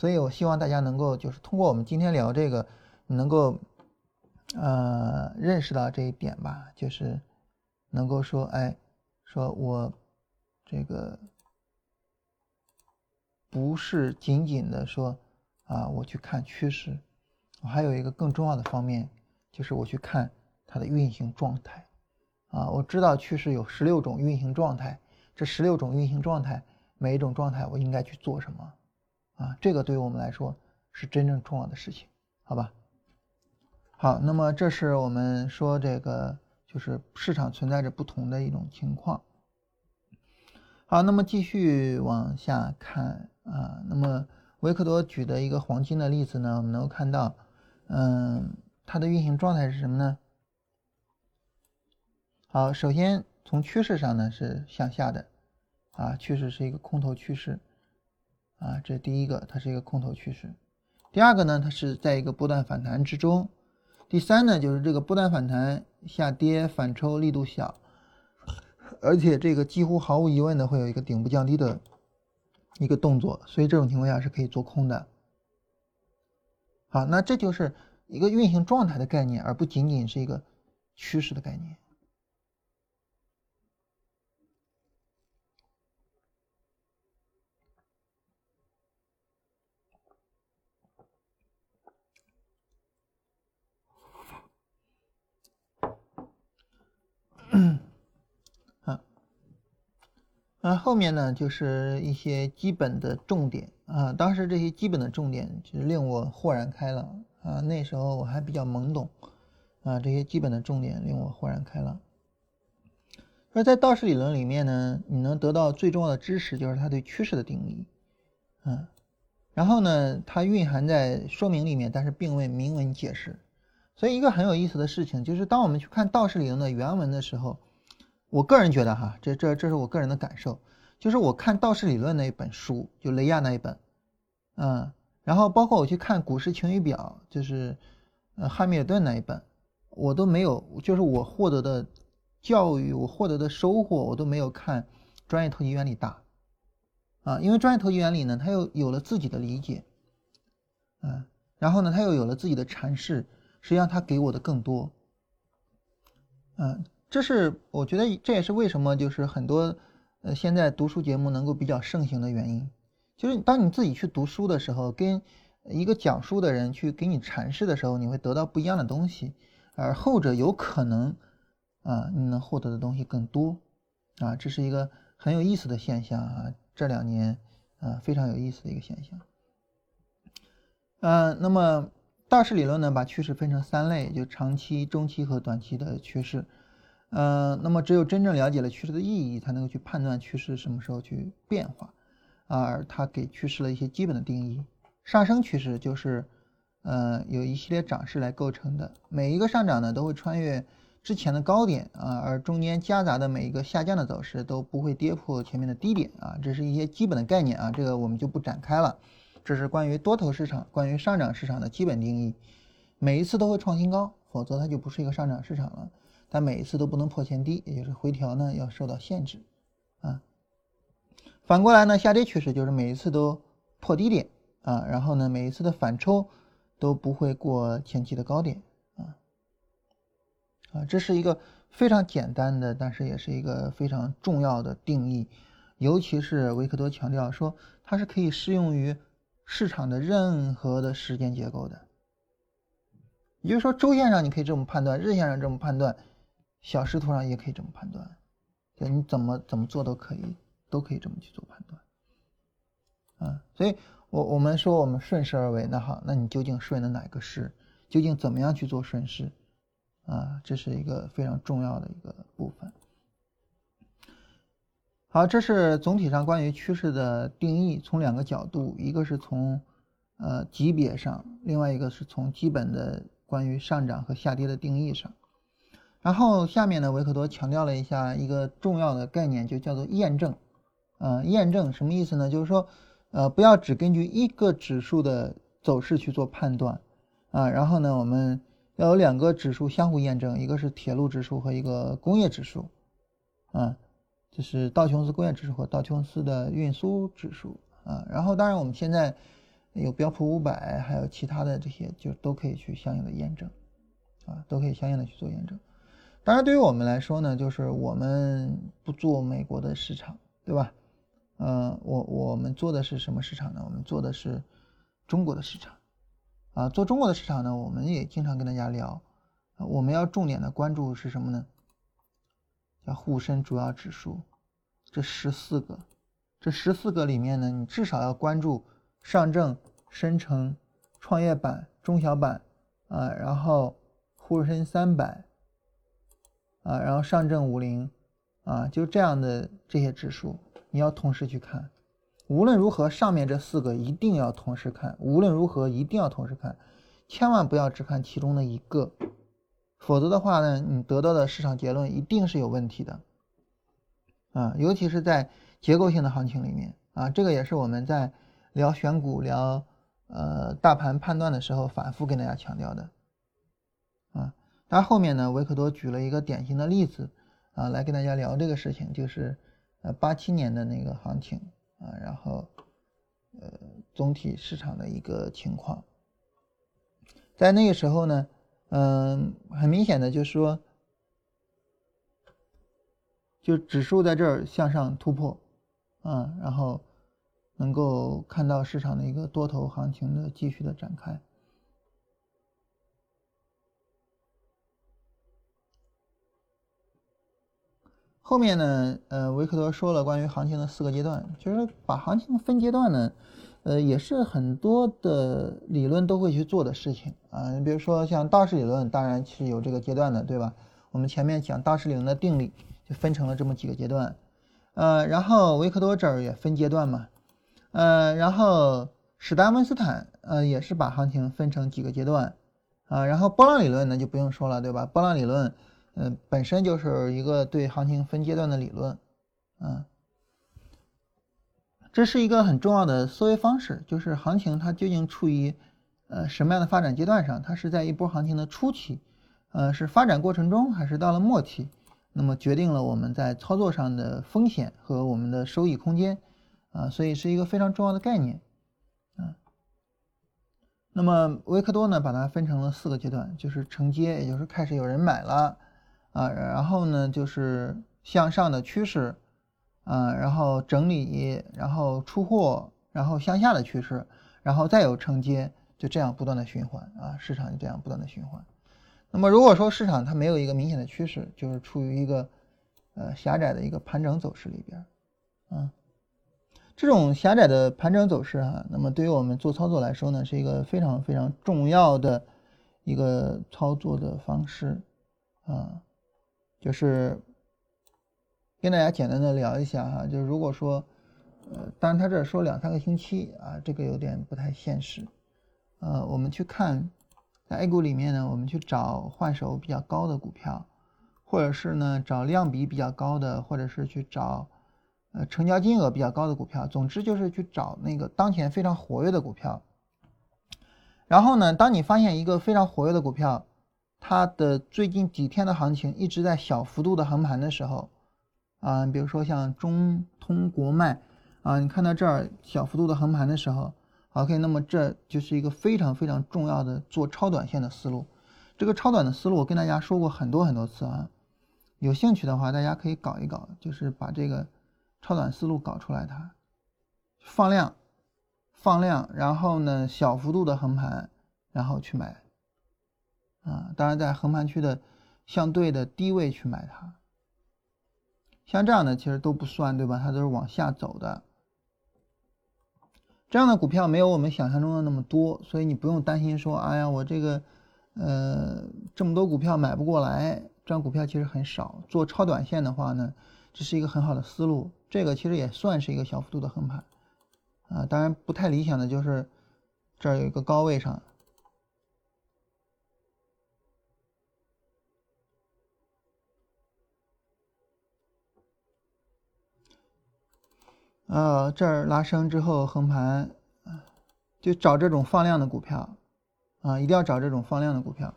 所以我希望大家能够就是通过我们今天聊这个，能够呃认识到这一点吧，就是能够说，哎，说我这个不是仅仅的说。啊，我去看趋势，我还有一个更重要的方面，就是我去看它的运行状态。啊，我知道趋势有十六种运行状态，这十六种运行状态，每一种状态我应该去做什么啊？这个对于我们来说是真正重要的事情，好吧？好，那么这是我们说这个就是市场存在着不同的一种情况。好，那么继续往下看啊，那么维克多举的一个黄金的例子呢，我们能够看到，嗯，它的运行状态是什么呢？好，首先从趋势上呢是向下的，啊，趋势是一个空头趋势，啊，这第一个它是一个空头趋势。第二个呢，它是在一个波段反弹之中。第三呢，就是这个波段反弹下跌反抽力度小，而且这个几乎毫无疑问的会有一个顶部降低的一个动作，所以这种情况下是可以做空的。好，那这就是一个运行状态的概念，而不仅仅是一个趋势的概念。那后面呢，就是一些基本的重点啊。当时这些基本的重点就是令我豁然开朗啊。那时候我还比较懵懂啊，这些基本的重点令我豁然开朗。而在道氏理论里面呢，你能得到最重要的知识就是它对趋势的定义，嗯，然后呢，它蕴含在说明里面，但是并未明文解释。所以一个很有意思的事情就是，当我们去看道氏理论的原文的时候。我个人觉得哈，这这这是我个人的感受，就是我看道氏理论那一本书，就雷亚那一本，嗯，然后包括我去看股市晴雨表，就是呃汉密尔顿那一本，我都没有，就是我获得的教育，我获得的收获，我都没有看专业投机原理大，啊，因为专业投机原理呢，他又有了自己的理解，嗯，然后呢，他又有了自己的阐释，实际上他给我的更多，嗯。这是我觉得这也是为什么就是很多呃现在读书节目能够比较盛行的原因，就是当你自己去读书的时候，跟一个讲述的人去给你阐释的时候，你会得到不一样的东西，而后者有可能啊你能获得的东西更多啊，这是一个很有意思的现象啊，这两年啊非常有意思的一个现象。嗯，那么大势理论呢，把趋势分成三类，就长期、中期和短期的趋势。嗯，那么只有真正了解了趋势的意义，才能够去判断趋势什么时候去变化，而它给趋势了一些基本的定义。上升趋势就是，呃，有一系列涨势来构成的，每一个上涨呢都会穿越之前的高点啊，而中间夹杂的每一个下降的走势都不会跌破前面的低点啊，这是一些基本的概念啊，这个我们就不展开了。这是关于多头市场、关于上涨市场的基本定义，每一次都会创新高，否则它就不是一个上涨市场了。但每一次都不能破前低，也就是回调呢要受到限制，啊，反过来呢，下跌趋势就是每一次都破低点啊，然后呢每一次的反抽都不会过前期的高点啊，啊，这是一个非常简单的，但是也是一个非常重要的定义，尤其是维克多强调说它是可以适用于市场的任何的时间结构的，也就是说周线上你可以这么判断，日线上这么判断。小时图上也可以这么判断，对，你怎么怎么做都可以，都可以这么去做判断，啊，所以我我们说我们顺势而为，那好，那你究竟顺的哪个势？究竟怎么样去做顺势？啊，这是一个非常重要的一个部分。好，这是总体上关于趋势的定义，从两个角度，一个是从呃级别上，另外一个是从基本的关于上涨和下跌的定义上。然后下面呢，维克多强调了一下一个重要的概念，就叫做验证。呃，验证什么意思呢？就是说，呃，不要只根据一个指数的走势去做判断啊。然后呢，我们要有两个指数相互验证，一个是铁路指数和一个工业指数，啊，就是道琼斯工业指数和道琼斯的运输指数啊。然后当然我们现在有标普五百，还有其他的这些，就都可以去相应的验证，啊，都可以相应的去做验证。当然，对于我们来说呢，就是我们不做美国的市场，对吧？嗯，我我们做的是什么市场呢？我们做的是中国的市场，啊，做中国的市场呢，我们也经常跟大家聊，我们要重点的关注是什么呢？叫沪深主要指数，这十四个，这十四个里面呢，你至少要关注上证、深成、创业板、中小板啊，然后沪深三百啊，然后上证五零啊，就这样的这些指数，你要同时去看。无论如何，上面这四个一定要同时看。无论如何，一定要同时看，千万不要只看其中的一个，否则的话呢，你得到的市场结论一定是有问题的。啊，尤其是在结构性的行情里面啊，这个也是我们在聊选股、聊呃大盘判断的时候反复跟大家强调的。啊，当然后面呢，维克多举了一个典型的例子啊，来跟大家聊这个事情，就是呃八七年的那个行情。啊，然后，呃，总体市场的一个情况，在那个时候呢，嗯，很明显的就是说，就指数在这儿向上突破，啊，然后能够看到市场的一个多头行情的继续的展开。后面呢，呃，维克多说了关于行情的四个阶段，就是把行情分阶段呢，呃，也是很多的理论都会去做的事情啊。你比如说像道氏理论，当然是有这个阶段的，对吧？我们前面讲道氏理论的定理，就分成了这么几个阶段，呃，然后维克多这儿也分阶段嘛，呃，然后史丹温斯坦，呃，也是把行情分成几个阶段，啊，然后波浪理论呢就不用说了，对吧？波浪理论。嗯，本身就是一个对行情分阶段的理论，嗯，这是一个很重要的思维方式，就是行情它究竟处于呃什么样的发展阶段上？它是在一波行情的初期，呃，是发展过程中，还是到了末期？那么决定了我们在操作上的风险和我们的收益空间，啊，所以是一个非常重要的概念，啊。那么维克多呢，把它分成了四个阶段，就是承接，也就是开始有人买了。啊，然后呢，就是向上的趋势，啊，然后整理，然后出货，然后向下的趋势，然后再有承接，就这样不断的循环啊，市场就这样不断的循环。那么如果说市场它没有一个明显的趋势，就是处于一个呃狭窄的一个盘整走势里边，啊，这种狭窄的盘整走势哈，那么对于我们做操作来说呢，是一个非常非常重要的一个操作的方式，啊。就是跟大家简单的聊一下哈，就是如果说，呃，当然他这说两三个星期啊，这个有点不太现实，呃，我们去看在 A 股里面呢，我们去找换手比较高的股票，或者是呢找量比比较高的，或者是去找呃成交金额比较高的股票，总之就是去找那个当前非常活跃的股票。然后呢，当你发现一个非常活跃的股票，它的最近几天的行情一直在小幅度的横盘的时候，啊，比如说像中通国脉，啊，你看到这儿小幅度的横盘的时候，OK，那么这就是一个非常非常重要的做超短线的思路。这个超短的思路我跟大家说过很多很多次啊，有兴趣的话大家可以搞一搞，就是把这个超短思路搞出来，它放量，放量，然后呢小幅度的横盘，然后去买。啊，当然在横盘区的相对的低位去买它，像这样的其实都不算，对吧？它都是往下走的，这样的股票没有我们想象中的那么多，所以你不用担心说，哎呀，我这个呃这么多股票买不过来，这样股票其实很少。做超短线的话呢，这是一个很好的思路，这个其实也算是一个小幅度的横盘，啊，当然不太理想的就是这儿有一个高位上。呃，这儿拉升之后横盘，就找这种放量的股票，啊，一定要找这种放量的股票。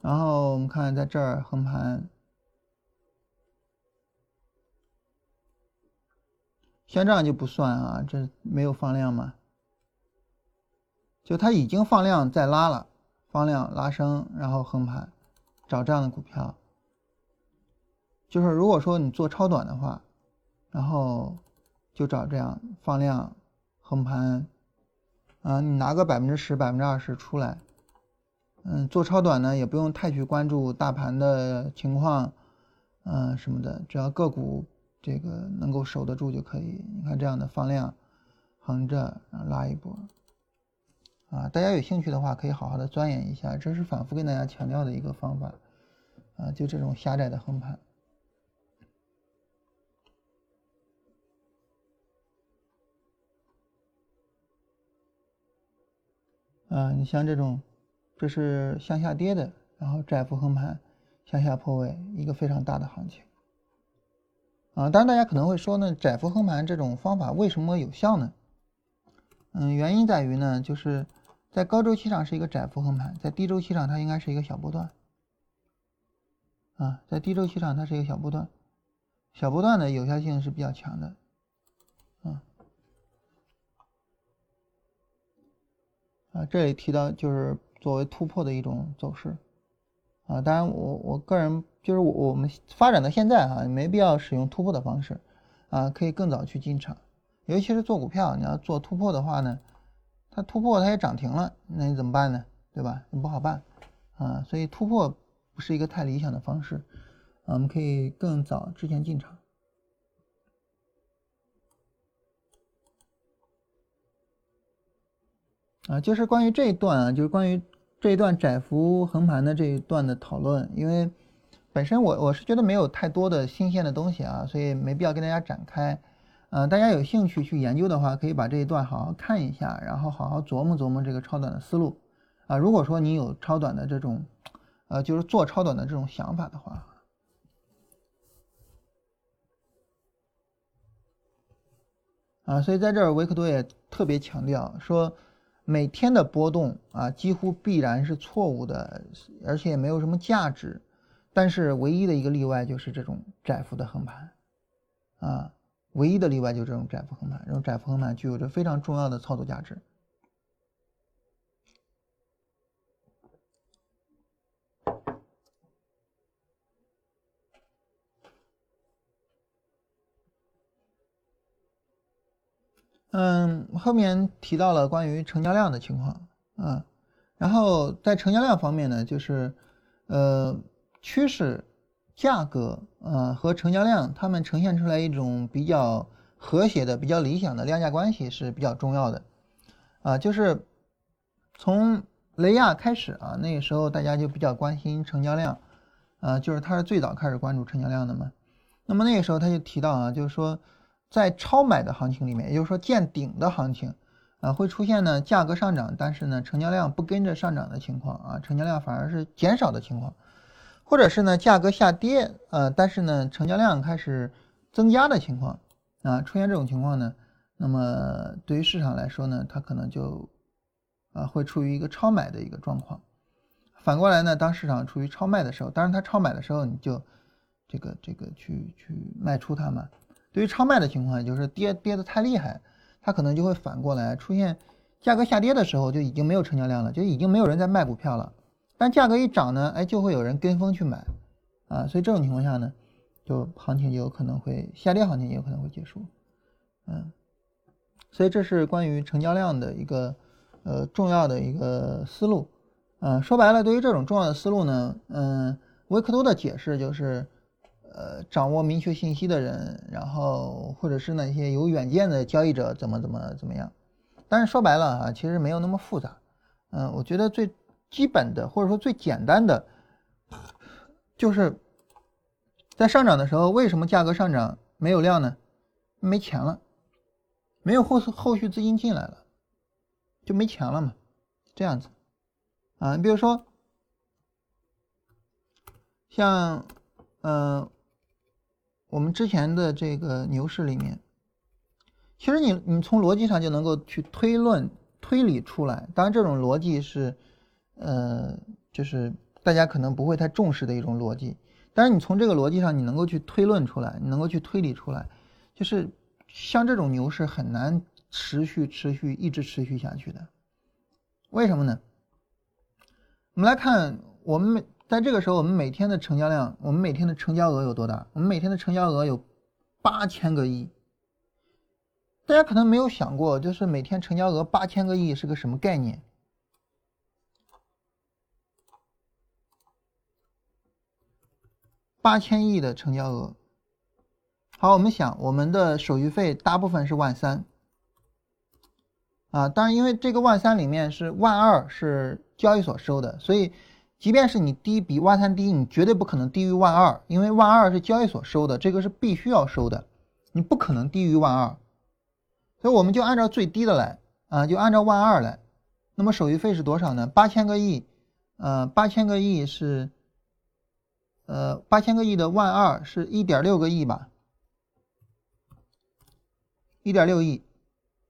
然后我们看在这儿横盘，像这样就不算啊，这没有放量嘛，就它已经放量再拉了，放量拉升，然后横盘，找这样的股票。就是如果说你做超短的话，然后就找这样放量横盘，啊，你拿个百分之十、百分之二十出来，嗯，做超短呢也不用太去关注大盘的情况，嗯什么的，只要个股这个能够守得住就可以。你看这样的放量，横着然后拉一波，啊，大家有兴趣的话可以好好的钻研一下，这是反复跟大家强调的一个方法，啊，就这种狭窄的横盘。啊，你像这种，这是向下跌的，然后窄幅横盘，向下破位，一个非常大的行情。啊，当然大家可能会说呢，窄幅横盘这种方法为什么有效呢？嗯，原因在于呢，就是在高周期上是一个窄幅横盘，在低周期上它应该是一个小波段。啊，在低周期上它是一个小波段，小波段的有效性是比较强的。啊，这里提到就是作为突破的一种走势，啊，当然我我个人就是我我们发展到现在哈，没必要使用突破的方式，啊，可以更早去进场，尤其是做股票，你要做突破的话呢，它突破它也涨停了，那你怎么办呢？对吧？你不好办，啊，所以突破不是一个太理想的方式，啊，我们可以更早之前进场。啊，就是关于这一段啊，就是关于这一段窄幅横盘的这一段的讨论。因为本身我我是觉得没有太多的新鲜的东西啊，所以没必要跟大家展开。嗯，大家有兴趣去研究的话，可以把这一段好好看一下，然后好好琢磨琢磨这个超短的思路。啊，如果说你有超短的这种，呃，就是做超短的这种想法的话，啊，所以在这儿维克多也特别强调说。每天的波动啊，几乎必然是错误的，而且也没有什么价值。但是唯一的一个例外就是这种窄幅的横盘，啊，唯一的例外就是这种窄幅横盘。这种窄幅横盘具有着非常重要的操作价值。嗯，后面提到了关于成交量的情况啊，然后在成交量方面呢，就是呃趋势、价格呃和成交量，它们呈现出来一种比较和谐的、比较理想的量价关系是比较重要的啊。就是从雷亚开始啊，那个时候大家就比较关心成交量啊，就是他是最早开始关注成交量的嘛。那么那个时候他就提到啊，就是说。在超买的行情里面，也就是说见顶的行情，啊，会出现呢价格上涨，但是呢成交量不跟着上涨的情况啊，成交量反而是减少的情况，或者是呢价格下跌，呃，但是呢成交量开始增加的情况，啊，出现这种情况呢，那么对于市场来说呢，它可能就啊会处于一个超买的一个状况。反过来呢，当市场处于超卖的时候，当然它超买的时候，你就这个这个去去卖出它嘛。对于超卖的情况，就是跌跌的太厉害，它可能就会反过来出现价格下跌的时候，就已经没有成交量了，就已经没有人在卖股票了。但价格一涨呢，哎，就会有人跟风去买，啊，所以这种情况下呢，就行情就有可能会下跌，行情也有可能会结束，嗯，所以这是关于成交量的一个呃重要的一个思路，嗯，说白了，对于这种重要的思路呢，嗯，维克多的解释就是。呃，掌握明确信息的人，然后或者是那些有远见的交易者，怎么怎么怎么样？但是说白了啊，其实没有那么复杂。嗯，我觉得最基本的或者说最简单的，就是在上涨的时候，为什么价格上涨没有量呢？没钱了，没有后后续资金进来了，就没钱了嘛，这样子。啊，你比如说像嗯。我们之前的这个牛市里面，其实你你从逻辑上就能够去推论推理出来。当然，这种逻辑是，呃，就是大家可能不会太重视的一种逻辑。但是你从这个逻辑上，你能够去推论出来，你能够去推理出来，就是像这种牛市很难持续持续一直持续下去的。为什么呢？我们来看我们。在这个时候，我们每天的成交量，我们每天的成交额有多大？我们每天的成交额有八千个亿。大家可能没有想过，就是每天成交额八千个亿是个什么概念？八千亿的成交额。好，我们想我们的手续费大部分是万三，啊，当然因为这个万三里面是万二是交易所收的，所以即便是你低比万三低，你绝对不可能低于万二，因为万二是交易所收的，这个是必须要收的，你不可能低于万二，所以我们就按照最低的来，啊，就按照万二来，那么手续费是多少呢？八千个亿，呃，八千个亿是，呃，八千个亿的万二是一点六个亿吧？一点六亿，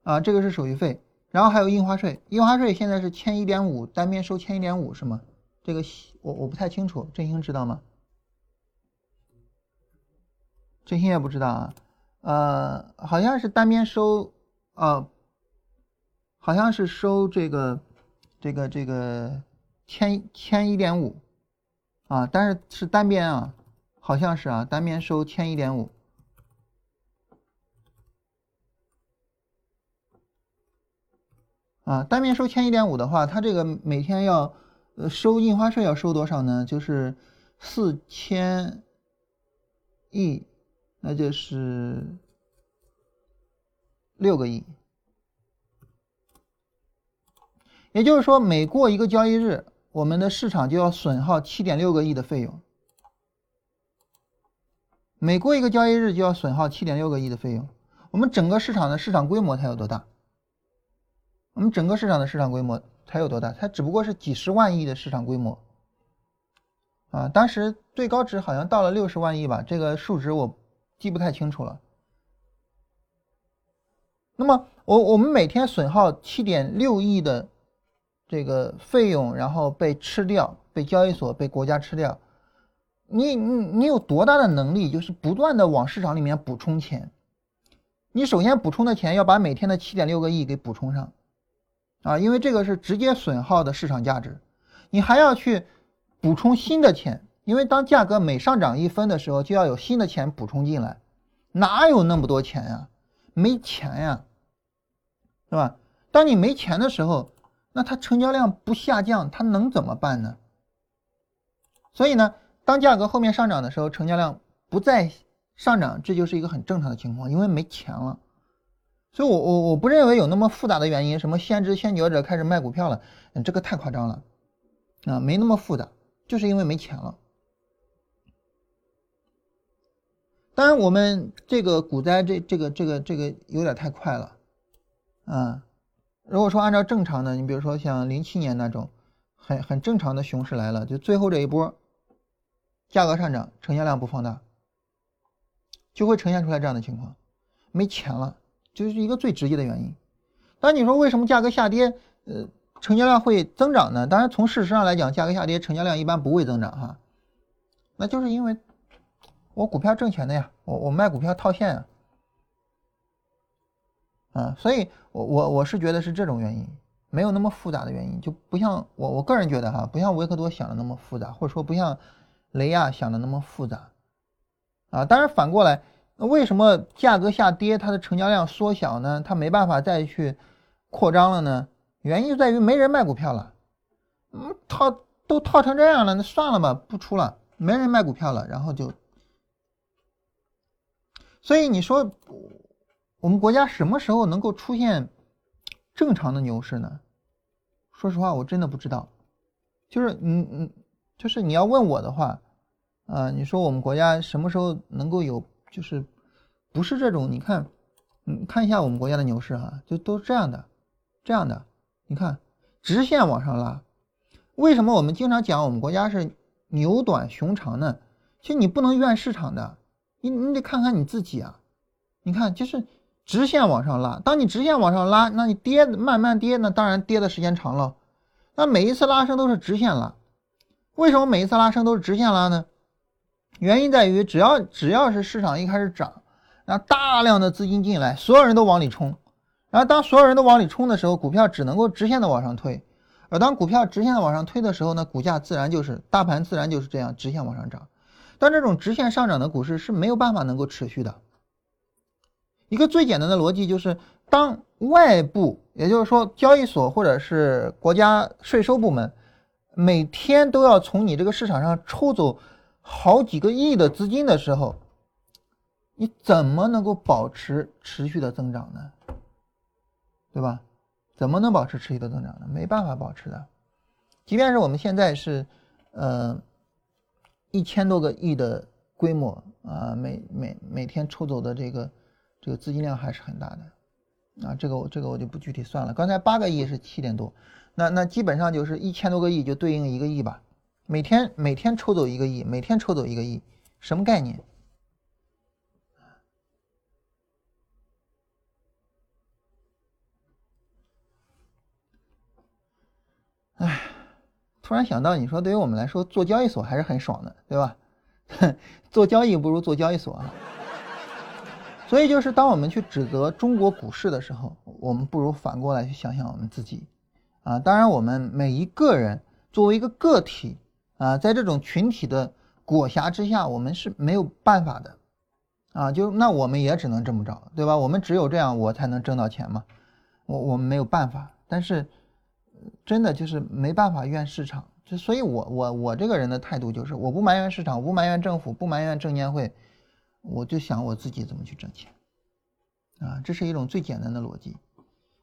啊，这个是手续费，然后还有印花税，印花税现在是千一点五，单边收千一点五是吗？这个我我不太清楚，振兴知道吗？振兴也不知道啊，呃，好像是单边收，呃，好像是收这个这个这个千千一点五，啊，但是是单边啊，好像是啊，单边收千一点五。啊，单面收千一点五的话，它这个每天要呃收印花税要收多少呢？就是四千亿，那就是六个亿。也就是说，每过一个交易日，我们的市场就要损耗七点六个亿的费用。每过一个交易日就要损耗七点六个亿的费用，我们整个市场的市场规模才有多大？我们整个市场的市场规模才有多大？它只不过是几十万亿的市场规模啊！当时最高值好像到了六十万亿吧，这个数值我记不太清楚了。那么，我我们每天损耗七点六亿的这个费用，然后被吃掉，被交易所、被国家吃掉。你你你有多大的能力，就是不断的往市场里面补充钱？你首先补充的钱要把每天的七点六个亿给补充上。啊，因为这个是直接损耗的市场价值，你还要去补充新的钱，因为当价格每上涨一分的时候，就要有新的钱补充进来，哪有那么多钱呀？没钱呀，是吧？当你没钱的时候，那它成交量不下降，它能怎么办呢？所以呢，当价格后面上涨的时候，成交量不再上涨，这就是一个很正常的情况，因为没钱了。所以，我我我不认为有那么复杂的原因，什么先知先觉者开始卖股票了，嗯，这个太夸张了，啊，没那么复杂，就是因为没钱了。当然，我们这个股灾，这这个这个这个有点太快了，啊，如果说按照正常的，你比如说像零七年那种很很正常的熊市来了，就最后这一波，价格上涨，成交量不放大，就会呈现出来这样的情况，没钱了。就是一个最直接的原因。但你说为什么价格下跌，呃，成交量会增长呢？当然，从事实上来讲，价格下跌，成交量一般不会增长哈。那就是因为我股票挣钱的呀，我我卖股票套现啊，啊，所以我我我是觉得是这种原因，没有那么复杂的原因，就不像我我个人觉得哈，不像维克多想的那么复杂，或者说不像雷亚想的那么复杂啊。当然反过来。那为什么价格下跌，它的成交量缩小呢？它没办法再去扩张了呢？原因就在于没人卖股票了。嗯，套都套成这样了，那算了吧，不出了，没人卖股票了，然后就。所以你说，我们国家什么时候能够出现正常的牛市呢？说实话，我真的不知道。就是你你就是你要问我的话，啊，你说我们国家什么时候能够有？就是不是这种，你看，嗯，看一下我们国家的牛市哈，就都是这样的，这样的，你看直线往上拉。为什么我们经常讲我们国家是牛短熊长呢？其实你不能怨市场的，你你得看看你自己啊。你看，就是直线往上拉，当你直线往上拉，那你跌慢慢跌，那当然跌的时间长了。那每一次拉升都是直线拉，为什么每一次拉升都是直线拉呢？原因在于，只要只要是市场一开始涨，然后大量的资金进来，所有人都往里冲，然后当所有人都往里冲的时候，股票只能够直线的往上推，而当股票直线的往上推的时候呢，股价自然就是大盘自然就是这样直线往上涨。但这种直线上涨的股市是没有办法能够持续的。一个最简单的逻辑就是，当外部，也就是说交易所或者是国家税收部门，每天都要从你这个市场上抽走。好几个亿的资金的时候，你怎么能够保持持续的增长呢？对吧？怎么能保持持续的增长呢？没办法保持的。即便是我们现在是，呃，一千多个亿的规模啊，每每每天抽走的这个这个资金量还是很大的啊。这个我这个我就不具体算了。刚才八个亿是七点多，那那基本上就是一千多个亿就对应一个亿吧。每天每天抽走一个亿，每天抽走一个亿，什么概念？哎，突然想到，你说对于我们来说做交易所还是很爽的，对吧？做交易不如做交易所啊。所以就是当我们去指责中国股市的时候，我们不如反过来去想想我们自己啊。当然，我们每一个人作为一个个体。啊，在这种群体的裹挟之下，我们是没有办法的，啊，就那我们也只能这么着，对吧？我们只有这样，我才能挣到钱嘛。我我们没有办法，但是真的就是没办法怨市场，就所以，我我我这个人的态度就是，我不埋怨市场，不埋怨政府，不埋怨证监会，我就想我自己怎么去挣钱，啊，这是一种最简单的逻辑，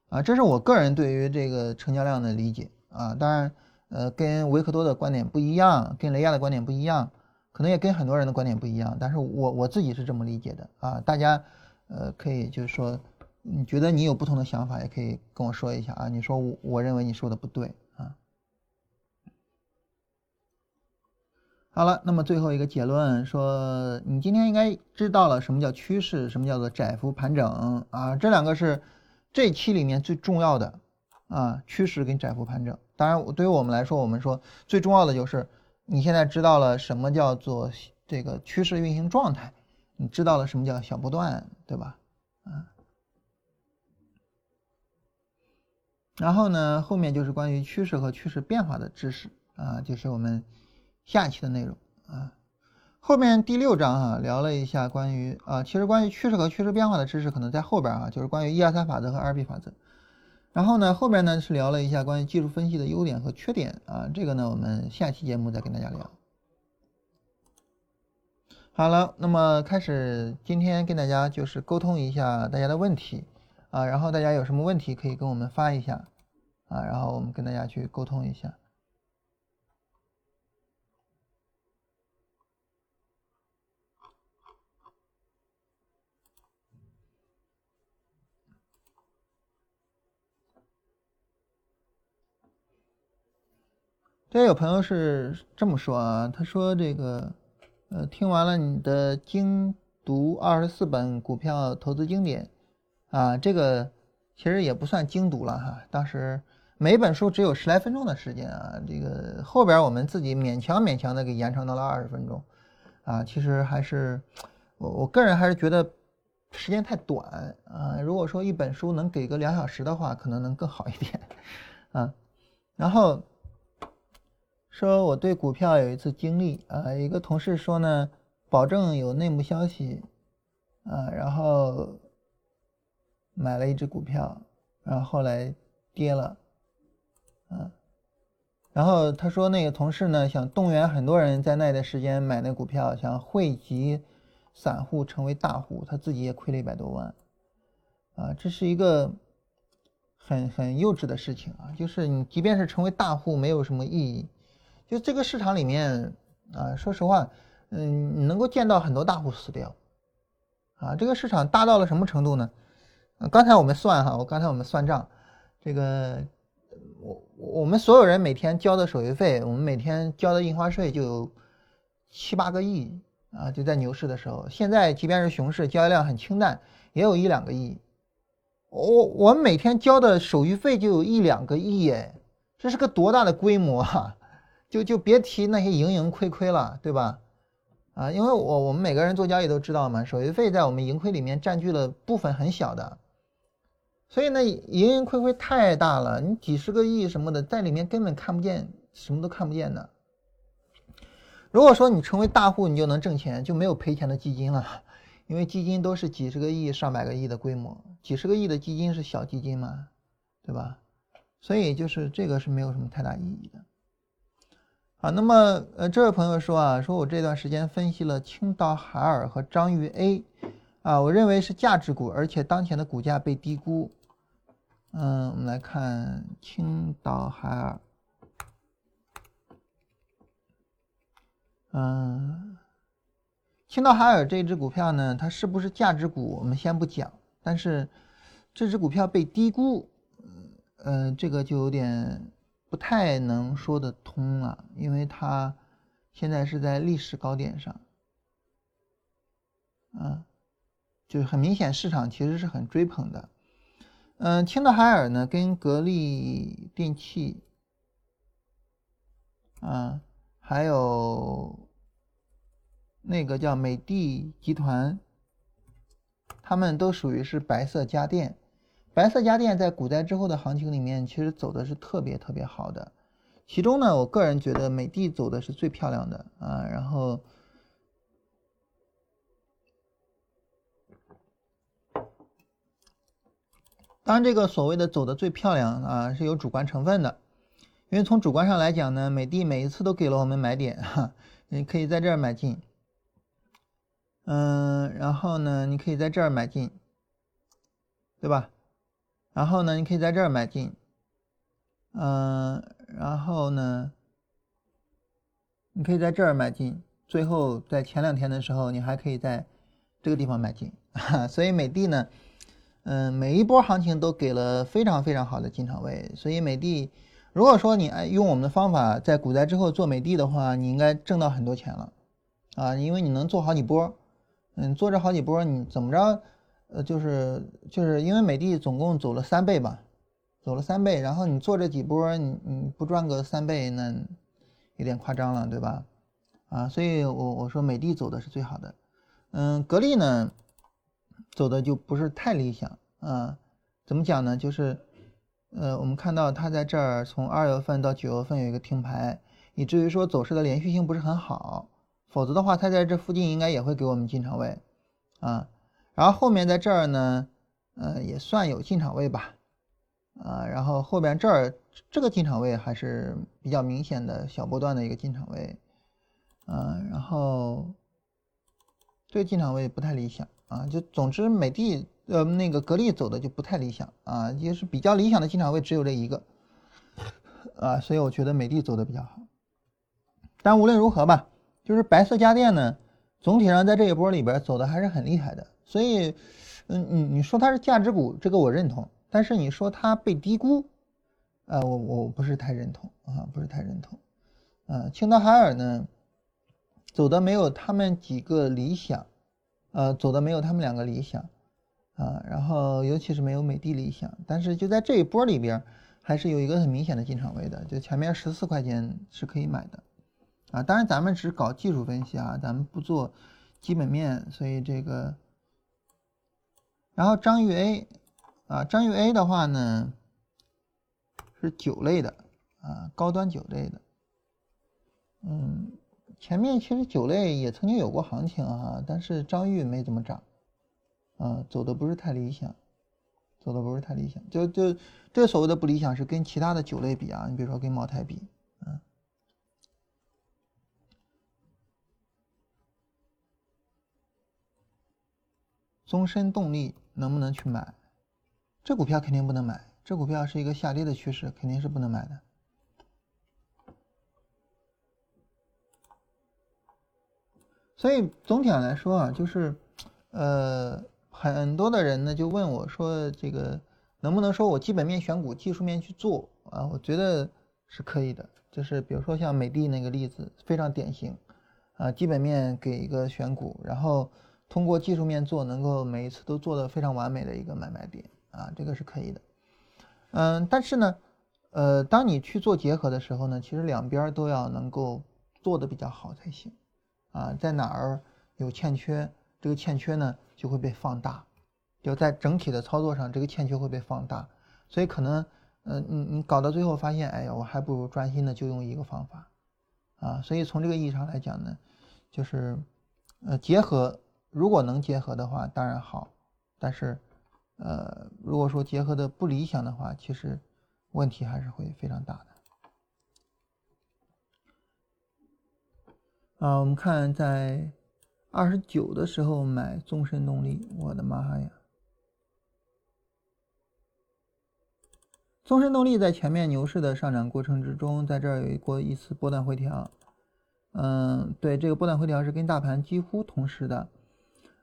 啊，这是我个人对于这个成交量的理解，啊，当然。呃，跟维克多的观点不一样，跟雷亚的观点不一样，可能也跟很多人的观点不一样，但是我我自己是这么理解的啊。大家，呃，可以就是说，你觉得你有不同的想法，也可以跟我说一下啊。你说我我认为你说的不对啊。好了，那么最后一个结论说，你今天应该知道了什么叫趋势，什么叫做窄幅盘整啊，这两个是这期里面最重要的啊，趋势跟窄幅盘整。当然，对于我们来说，我们说最重要的就是你现在知道了什么叫做这个趋势运行状态，你知道了什么叫小波段，对吧？啊，然后呢，后面就是关于趋势和趋势变化的知识啊，就是我们下期的内容啊。后面第六章啊，聊了一下关于啊，其实关于趋势和趋势变化的知识可能在后边啊，就是关于一二三法则和二 B 法则。然后呢，后边呢是聊了一下关于技术分析的优点和缺点啊，这个呢我们下期节目再跟大家聊。好了，那么开始今天跟大家就是沟通一下大家的问题啊，然后大家有什么问题可以跟我们发一下啊，然后我们跟大家去沟通一下。这有朋友是这么说啊，他说这个，呃，听完了你的精读二十四本股票投资经典，啊，这个其实也不算精读了哈，当时每本书只有十来分钟的时间啊，这个后边我们自己勉强勉强的给延长到了二十分钟，啊，其实还是我我个人还是觉得时间太短啊，如果说一本书能给个两小时的话，可能能更好一点，啊，然后。说我对股票有一次经历啊，一个同事说呢，保证有内幕消息啊，然后买了一只股票，然后后来跌了，啊，然后他说那个同事呢想动员很多人在那段时间买那股票，想汇集散户成为大户，他自己也亏了一百多万，啊，这是一个很很幼稚的事情啊，就是你即便是成为大户，没有什么意义。就这个市场里面啊，说实话，嗯，你能够见到很多大户死掉，啊，这个市场大到了什么程度呢？刚才我们算哈，我刚才我们算账，这个我我们所有人每天交的手续费，我们每天交的印花税就有七八个亿啊，就在牛市的时候。现在即便是熊市，交易量很清淡，也有一两个亿。我我们每天交的手续费就有一两个亿，哎，这是个多大的规模啊！就就别提那些盈盈亏亏了，对吧？啊，因为我我们每个人做交易都知道嘛，手续费在我们盈亏里面占据了部分很小的，所以呢，盈盈亏亏太大了，你几十个亿什么的在里面根本看不见，什么都看不见的。如果说你成为大户，你就能挣钱，就没有赔钱的基金了，因为基金都是几十个亿、上百个亿的规模，几十个亿的基金是小基金嘛，对吧？所以就是这个是没有什么太大意义的。啊，那么呃，这位朋友说啊，说我这段时间分析了青岛海尔和章鱼 A，啊，我认为是价值股，而且当前的股价被低估。嗯，我们来看青岛海尔，嗯，青岛海尔这只股票呢，它是不是价值股？我们先不讲，但是这只股票被低估，嗯，这个就有点。不太能说得通了，因为它现在是在历史高点上，啊，就很明显市场其实是很追捧的，嗯，青岛海尔呢跟格力电器，啊，还有那个叫美的集团，他们都属于是白色家电。白色家电在股灾之后的行情里面，其实走的是特别特别好的。其中呢，我个人觉得美的走的是最漂亮的啊。然后，当然这个所谓的走的最漂亮啊，是有主观成分的。因为从主观上来讲呢，美的每一次都给了我们买点哈，你可以在这儿买进，嗯，然后呢，你可以在这儿买进，对吧？然后呢，你可以在这儿买进，嗯，然后呢，你可以在这儿买进，最后在前两天的时候，你还可以在这个地方买进，所以美的呢，嗯，每一波行情都给了非常非常好的进场位，所以美的，如果说你按用我们的方法在股灾之后做美的的话，你应该挣到很多钱了，啊，因为你能做好几波，嗯，做这好几波，你怎么着？呃，就是就是因为美的总共走了三倍吧，走了三倍，然后你做这几波，你你不赚个三倍，那有点夸张了，对吧？啊，所以我我说美的走的是最好的，嗯，格力呢走的就不是太理想啊。怎么讲呢？就是呃，我们看到它在这儿从二月份到九月份有一个停牌，以至于说走势的连续性不是很好，否则的话，它在这附近应该也会给我们进场位啊。然后后面在这儿呢，呃，也算有进场位吧，啊，然后后边这儿这个进场位还是比较明显的小波段的一个进场位，嗯，然后这个进场位不太理想啊，就总之美的呃那个格力走的就不太理想啊，就是比较理想的进场位只有这一个，啊，所以我觉得美的走的比较好，但无论如何吧，就是白色家电呢，总体上在这一波里边走的还是很厉害的。所以，嗯，你你说它是价值股，这个我认同。但是你说它被低估，呃，我我不是太认同啊，不是太认同。啊，青岛海尔呢，走的没有他们几个理想，呃，走的没有他们两个理想，啊，然后尤其是没有美的理想。但是就在这一波里边，还是有一个很明显的进场位的，就前面十四块钱是可以买的，啊，当然咱们只搞技术分析啊，咱们不做基本面，所以这个。然后章鱼 A，啊，章鱼 A 的话呢，是酒类的，啊，高端酒类的，嗯，前面其实酒类也曾经有过行情啊，但是章鱼没怎么涨，啊，走的不是太理想，走的不是太理想，就就这所谓的不理想是跟其他的酒类比啊，你比如说跟茅台比，嗯，宗申动力。能不能去买？这股票肯定不能买，这股票是一个下跌的趋势，肯定是不能买的。所以总体上来说啊，就是，呃，很多的人呢就问我说，这个能不能说我基本面选股，技术面去做啊？我觉得是可以的，就是比如说像美的那个例子非常典型，啊，基本面给一个选股，然后。通过技术面做，能够每一次都做的非常完美的一个买卖点啊，这个是可以的。嗯，但是呢，呃，当你去做结合的时候呢，其实两边都要能够做的比较好才行啊。在哪儿有欠缺，这个欠缺呢就会被放大，就在整体的操作上，这个欠缺会被放大。所以可能，嗯，你你搞到最后发现，哎呀，我还不如专心的就用一个方法啊。所以从这个意义上来讲呢，就是呃结合。如果能结合的话，当然好，但是，呃，如果说结合的不理想的话，其实问题还是会非常大的。啊，我们看在二十九的时候买宗申动力，我的妈呀！宗申动力在前面牛市的上涨过程之中，在这儿有过一次波段回调。嗯，对，这个波段回调是跟大盘几乎同时的。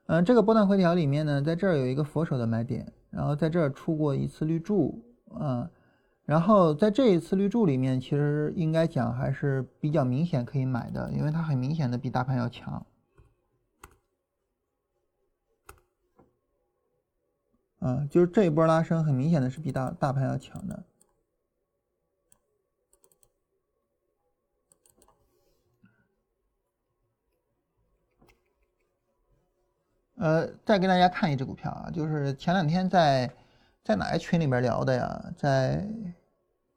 嗯，这个波段回调里面呢，在这儿有一个佛手的买点，然后在这儿出过一次绿柱，啊，然后在这一次绿柱里面，其实应该讲还是比较明显可以买的，因为它很明显的比大盘要强。啊，就是这一波拉升，很明显的是比大大盘要强的。呃，再给大家看一只股票啊，就是前两天在在哪个群里边聊的呀？在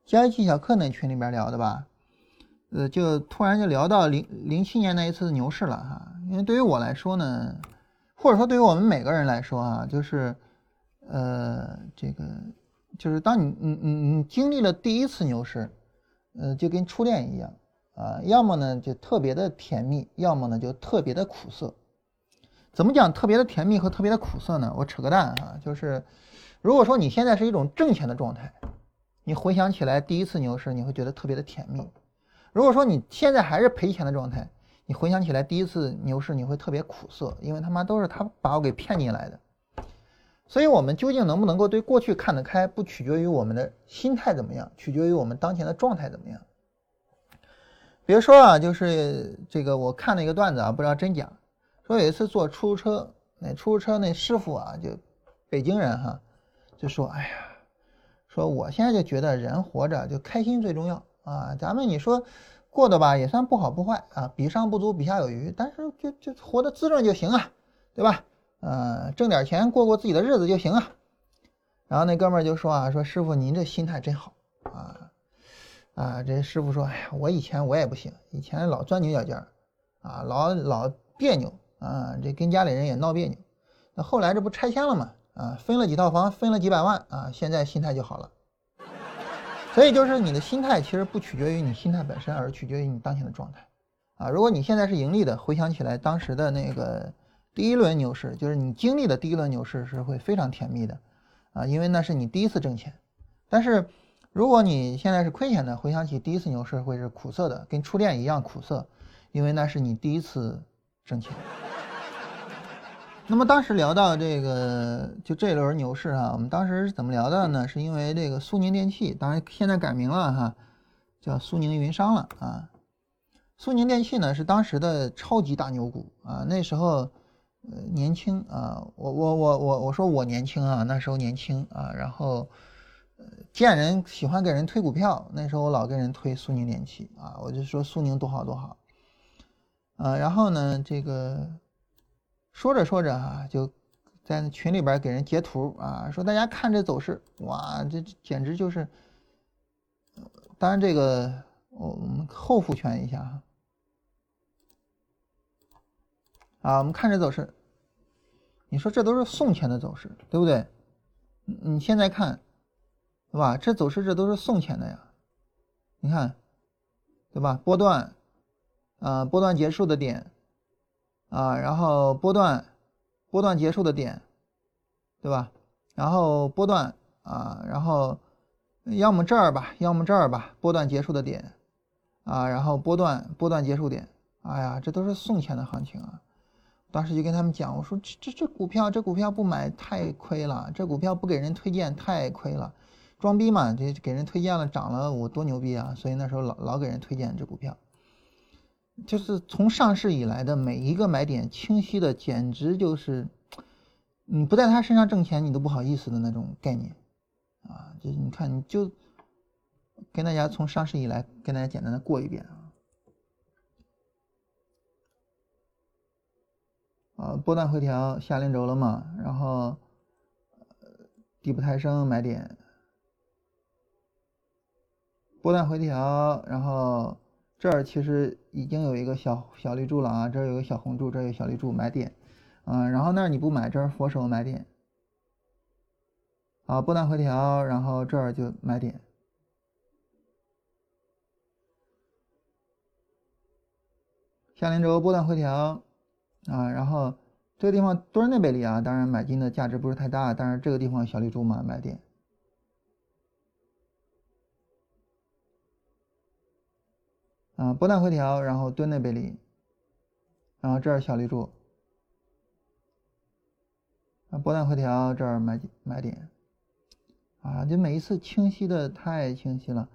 交易技巧课那群里边聊的吧？呃，就突然就聊到零零七年那一次牛市了哈。因为对于我来说呢，或者说对于我们每个人来说啊，就是呃，这个就是当你你你你经历了第一次牛市，呃，就跟初恋一样啊，要么呢就特别的甜蜜，要么呢就特别的苦涩。怎么讲特别的甜蜜和特别的苦涩呢？我扯个蛋啊，就是如果说你现在是一种挣钱的状态，你回想起来第一次牛市，你会觉得特别的甜蜜；如果说你现在还是赔钱的状态，你回想起来第一次牛市，你会特别苦涩，因为他妈都是他把我给骗进来的。所以，我们究竟能不能够对过去看得开，不取决于我们的心态怎么样，取决于我们当前的状态怎么样。比如说啊，就是这个我看了一个段子啊，不知道真假。说有一次坐出租车，那出租车那师傅啊，就北京人哈，就说：“哎呀，说我现在就觉得人活着就开心最重要啊。咱们你说过得吧也算不好不坏啊，比上不足，比下有余，但是就就活得滋润就行啊，对吧？呃，挣点钱过过自己的日子就行啊。”然后那哥们儿就说啊：“说师傅您这心态真好啊啊！”这师傅说：“哎呀，我以前我也不行，以前老钻牛角尖儿啊，老老别扭。”啊，这跟家里人也闹别扭，那后来这不拆迁了吗？啊，分了几套房，分了几百万啊，现在心态就好了。所以就是你的心态其实不取决于你心态本身，而取决于你当前的状态。啊，如果你现在是盈利的，回想起来当时的那个第一轮牛市，就是你经历的第一轮牛市是会非常甜蜜的，啊，因为那是你第一次挣钱。但是如果你现在是亏钱的，回想起第一次牛市会是苦涩的，跟初恋一样苦涩，因为那是你第一次挣钱。那么当时聊到这个，就这轮牛市啊，我们当时是怎么聊的呢？是因为这个苏宁电器，当然现在改名了哈，叫苏宁云商了啊。苏宁电器呢是当时的超级大牛股啊，那时候呃年轻啊，我我我我我说我年轻啊，那时候年轻啊，然后呃见人喜欢给人推股票，那时候我老跟人推苏宁电器啊，我就说苏宁多好多好，啊，然后呢这个。说着说着啊，就在群里边给人截图啊，说大家看这走势，哇，这简直就是。当然这个我们后复权一下哈。啊，我们看这走势，你说这都是送钱的走势，对不对？你现在看，对吧？这走势这都是送钱的呀，你看，对吧？波段，啊，波段结束的点。啊，然后波段，波段结束的点，对吧？然后波段啊，然后要么这儿吧，要么这儿吧，波段结束的点，啊，然后波段波段结束点，哎呀，这都是送钱的行情啊！当时就跟他们讲，我说这这这股票，这股票不买太亏了，这股票不给人推荐太亏了，装逼嘛，这给人推荐了涨了，我多牛逼啊！所以那时候老老给人推荐这股票。就是从上市以来的每一个买点，清晰的简直就是，你不在他身上挣钱，你都不好意思的那种概念，啊，就是你看，你就跟大家从上市以来跟大家简单的过一遍啊，啊，波段回调下零轴了嘛，然后底部抬升买点，波段回调，然后。这儿其实已经有一个小小绿柱了啊，这儿有个小红柱，这儿有小绿柱买点，嗯，然后那儿你不买，这儿佛手买点，好，波段回调，然后这儿就买点，下零轴波段回调。啊，然后这个地方多少内背离啊，当然买进的价值不是太大，但是这个地方小绿柱嘛，买点啊，波段回调，然后蹲内背离，然后这儿小绿柱啊，波段回调这儿买买点啊，就每一次清晰的太清晰了，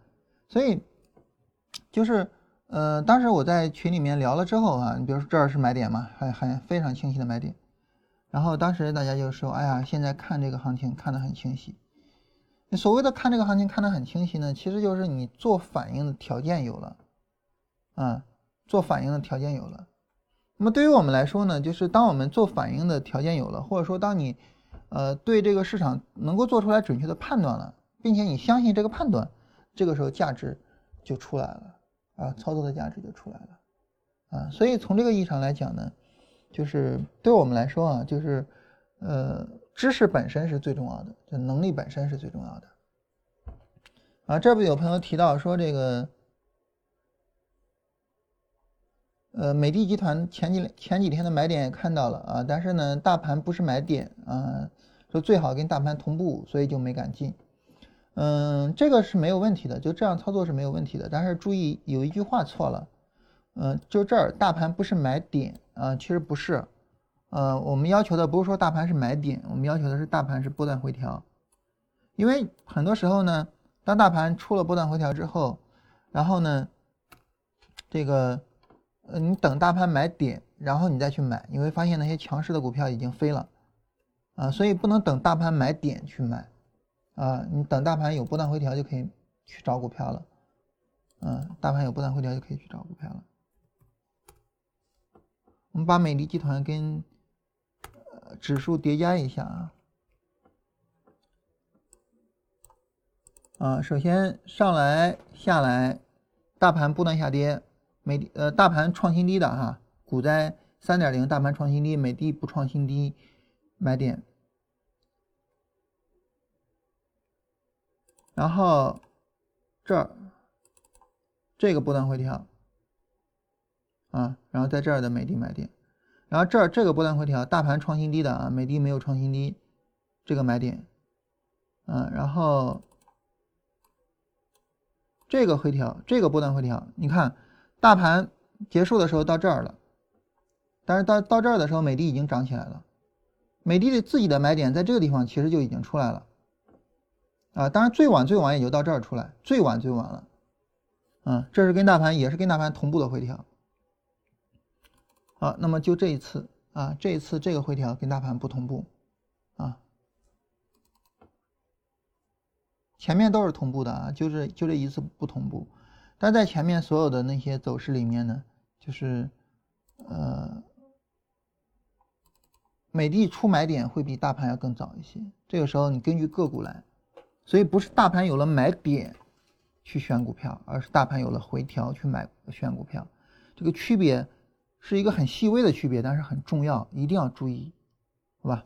所以就是。呃，当时我在群里面聊了之后啊，你比如说这儿是买点嘛，很很非常清晰的买点。然后当时大家就说，哎呀，现在看这个行情看得很清晰。所谓的看这个行情看得很清晰呢，其实就是你做反应的条件有了，啊，做反应的条件有了。那么对于我们来说呢，就是当我们做反应的条件有了，或者说当你呃对这个市场能够做出来准确的判断了，并且你相信这个判断，这个时候价值就出来了。啊，操作的价值就出来了，啊，所以从这个意义上来讲呢，就是对我们来说啊，就是呃，知识本身是最重要的，就能力本身是最重要的。啊，这不有朋友提到说这个，呃，美的集团前几前几天的买点也看到了啊，但是呢，大盘不是买点啊，说最好跟大盘同步，所以就没敢进。嗯，这个是没有问题的，就这样操作是没有问题的。但是注意有一句话错了，嗯，就这儿大盘不是买点啊，其实不是，呃，我们要求的不是说大盘是买点，我们要求的是大盘是波段回调。因为很多时候呢，当大盘出了波段回调之后，然后呢，这个呃，你等大盘买点，然后你再去买，你会发现那些强势的股票已经飞了啊，所以不能等大盘买点去买。啊，你等大盘有波段回调就可以去找股票了，嗯，大盘有波段回调就可以去找股票了。我们把美的集团跟指数叠加一下啊，啊，首先上来下来，大盘不断下跌，美呃大盘创新低的哈，股灾三点零，大盘创新低，美的不创新低，买点。然后这儿这个波段回调啊，然后在这儿的美的买点，然后这儿这个波段回调，大盘创新低的啊，美的没有创新低，这个买点，嗯，然后这个回调，这个波段回调，你看大盘结束的时候到这儿了，但是到到这儿的时候，美的已经涨起来了，美的的自己的买点在这个地方其实就已经出来了。啊，当然最晚最晚也就到这儿出来，最晚最晚了，嗯，这是跟大盘也是跟大盘同步的回调，好，那么就这一次。啊，这一次这个回调跟大盘不同步，啊，前面都是同步的啊，就是就这一次不同步，但在前面所有的那些走势里面呢，就是呃，美的出买点会比大盘要更早一些，这个时候你根据个股来。所以不是大盘有了买点去选股票，而是大盘有了回调去买选股票，这个区别是一个很细微的区别，但是很重要，一定要注意，好吧？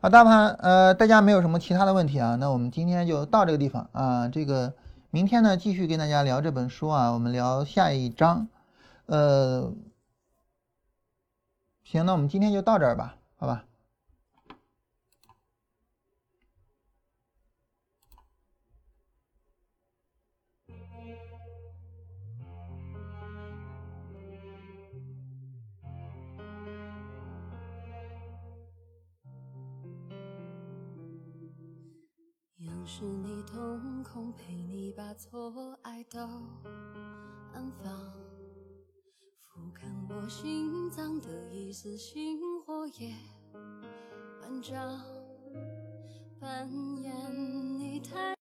啊，大盘呃，大家没有什么其他的问题啊？那我们今天就到这个地方啊，这个明天呢继续跟大家聊这本书啊，我们聊下一章，呃，行，那我们今天就到这儿吧，好吧？是你瞳孔陪你把错爱都安放，俯瞰我心脏的一丝星火也万丈，扮演你太。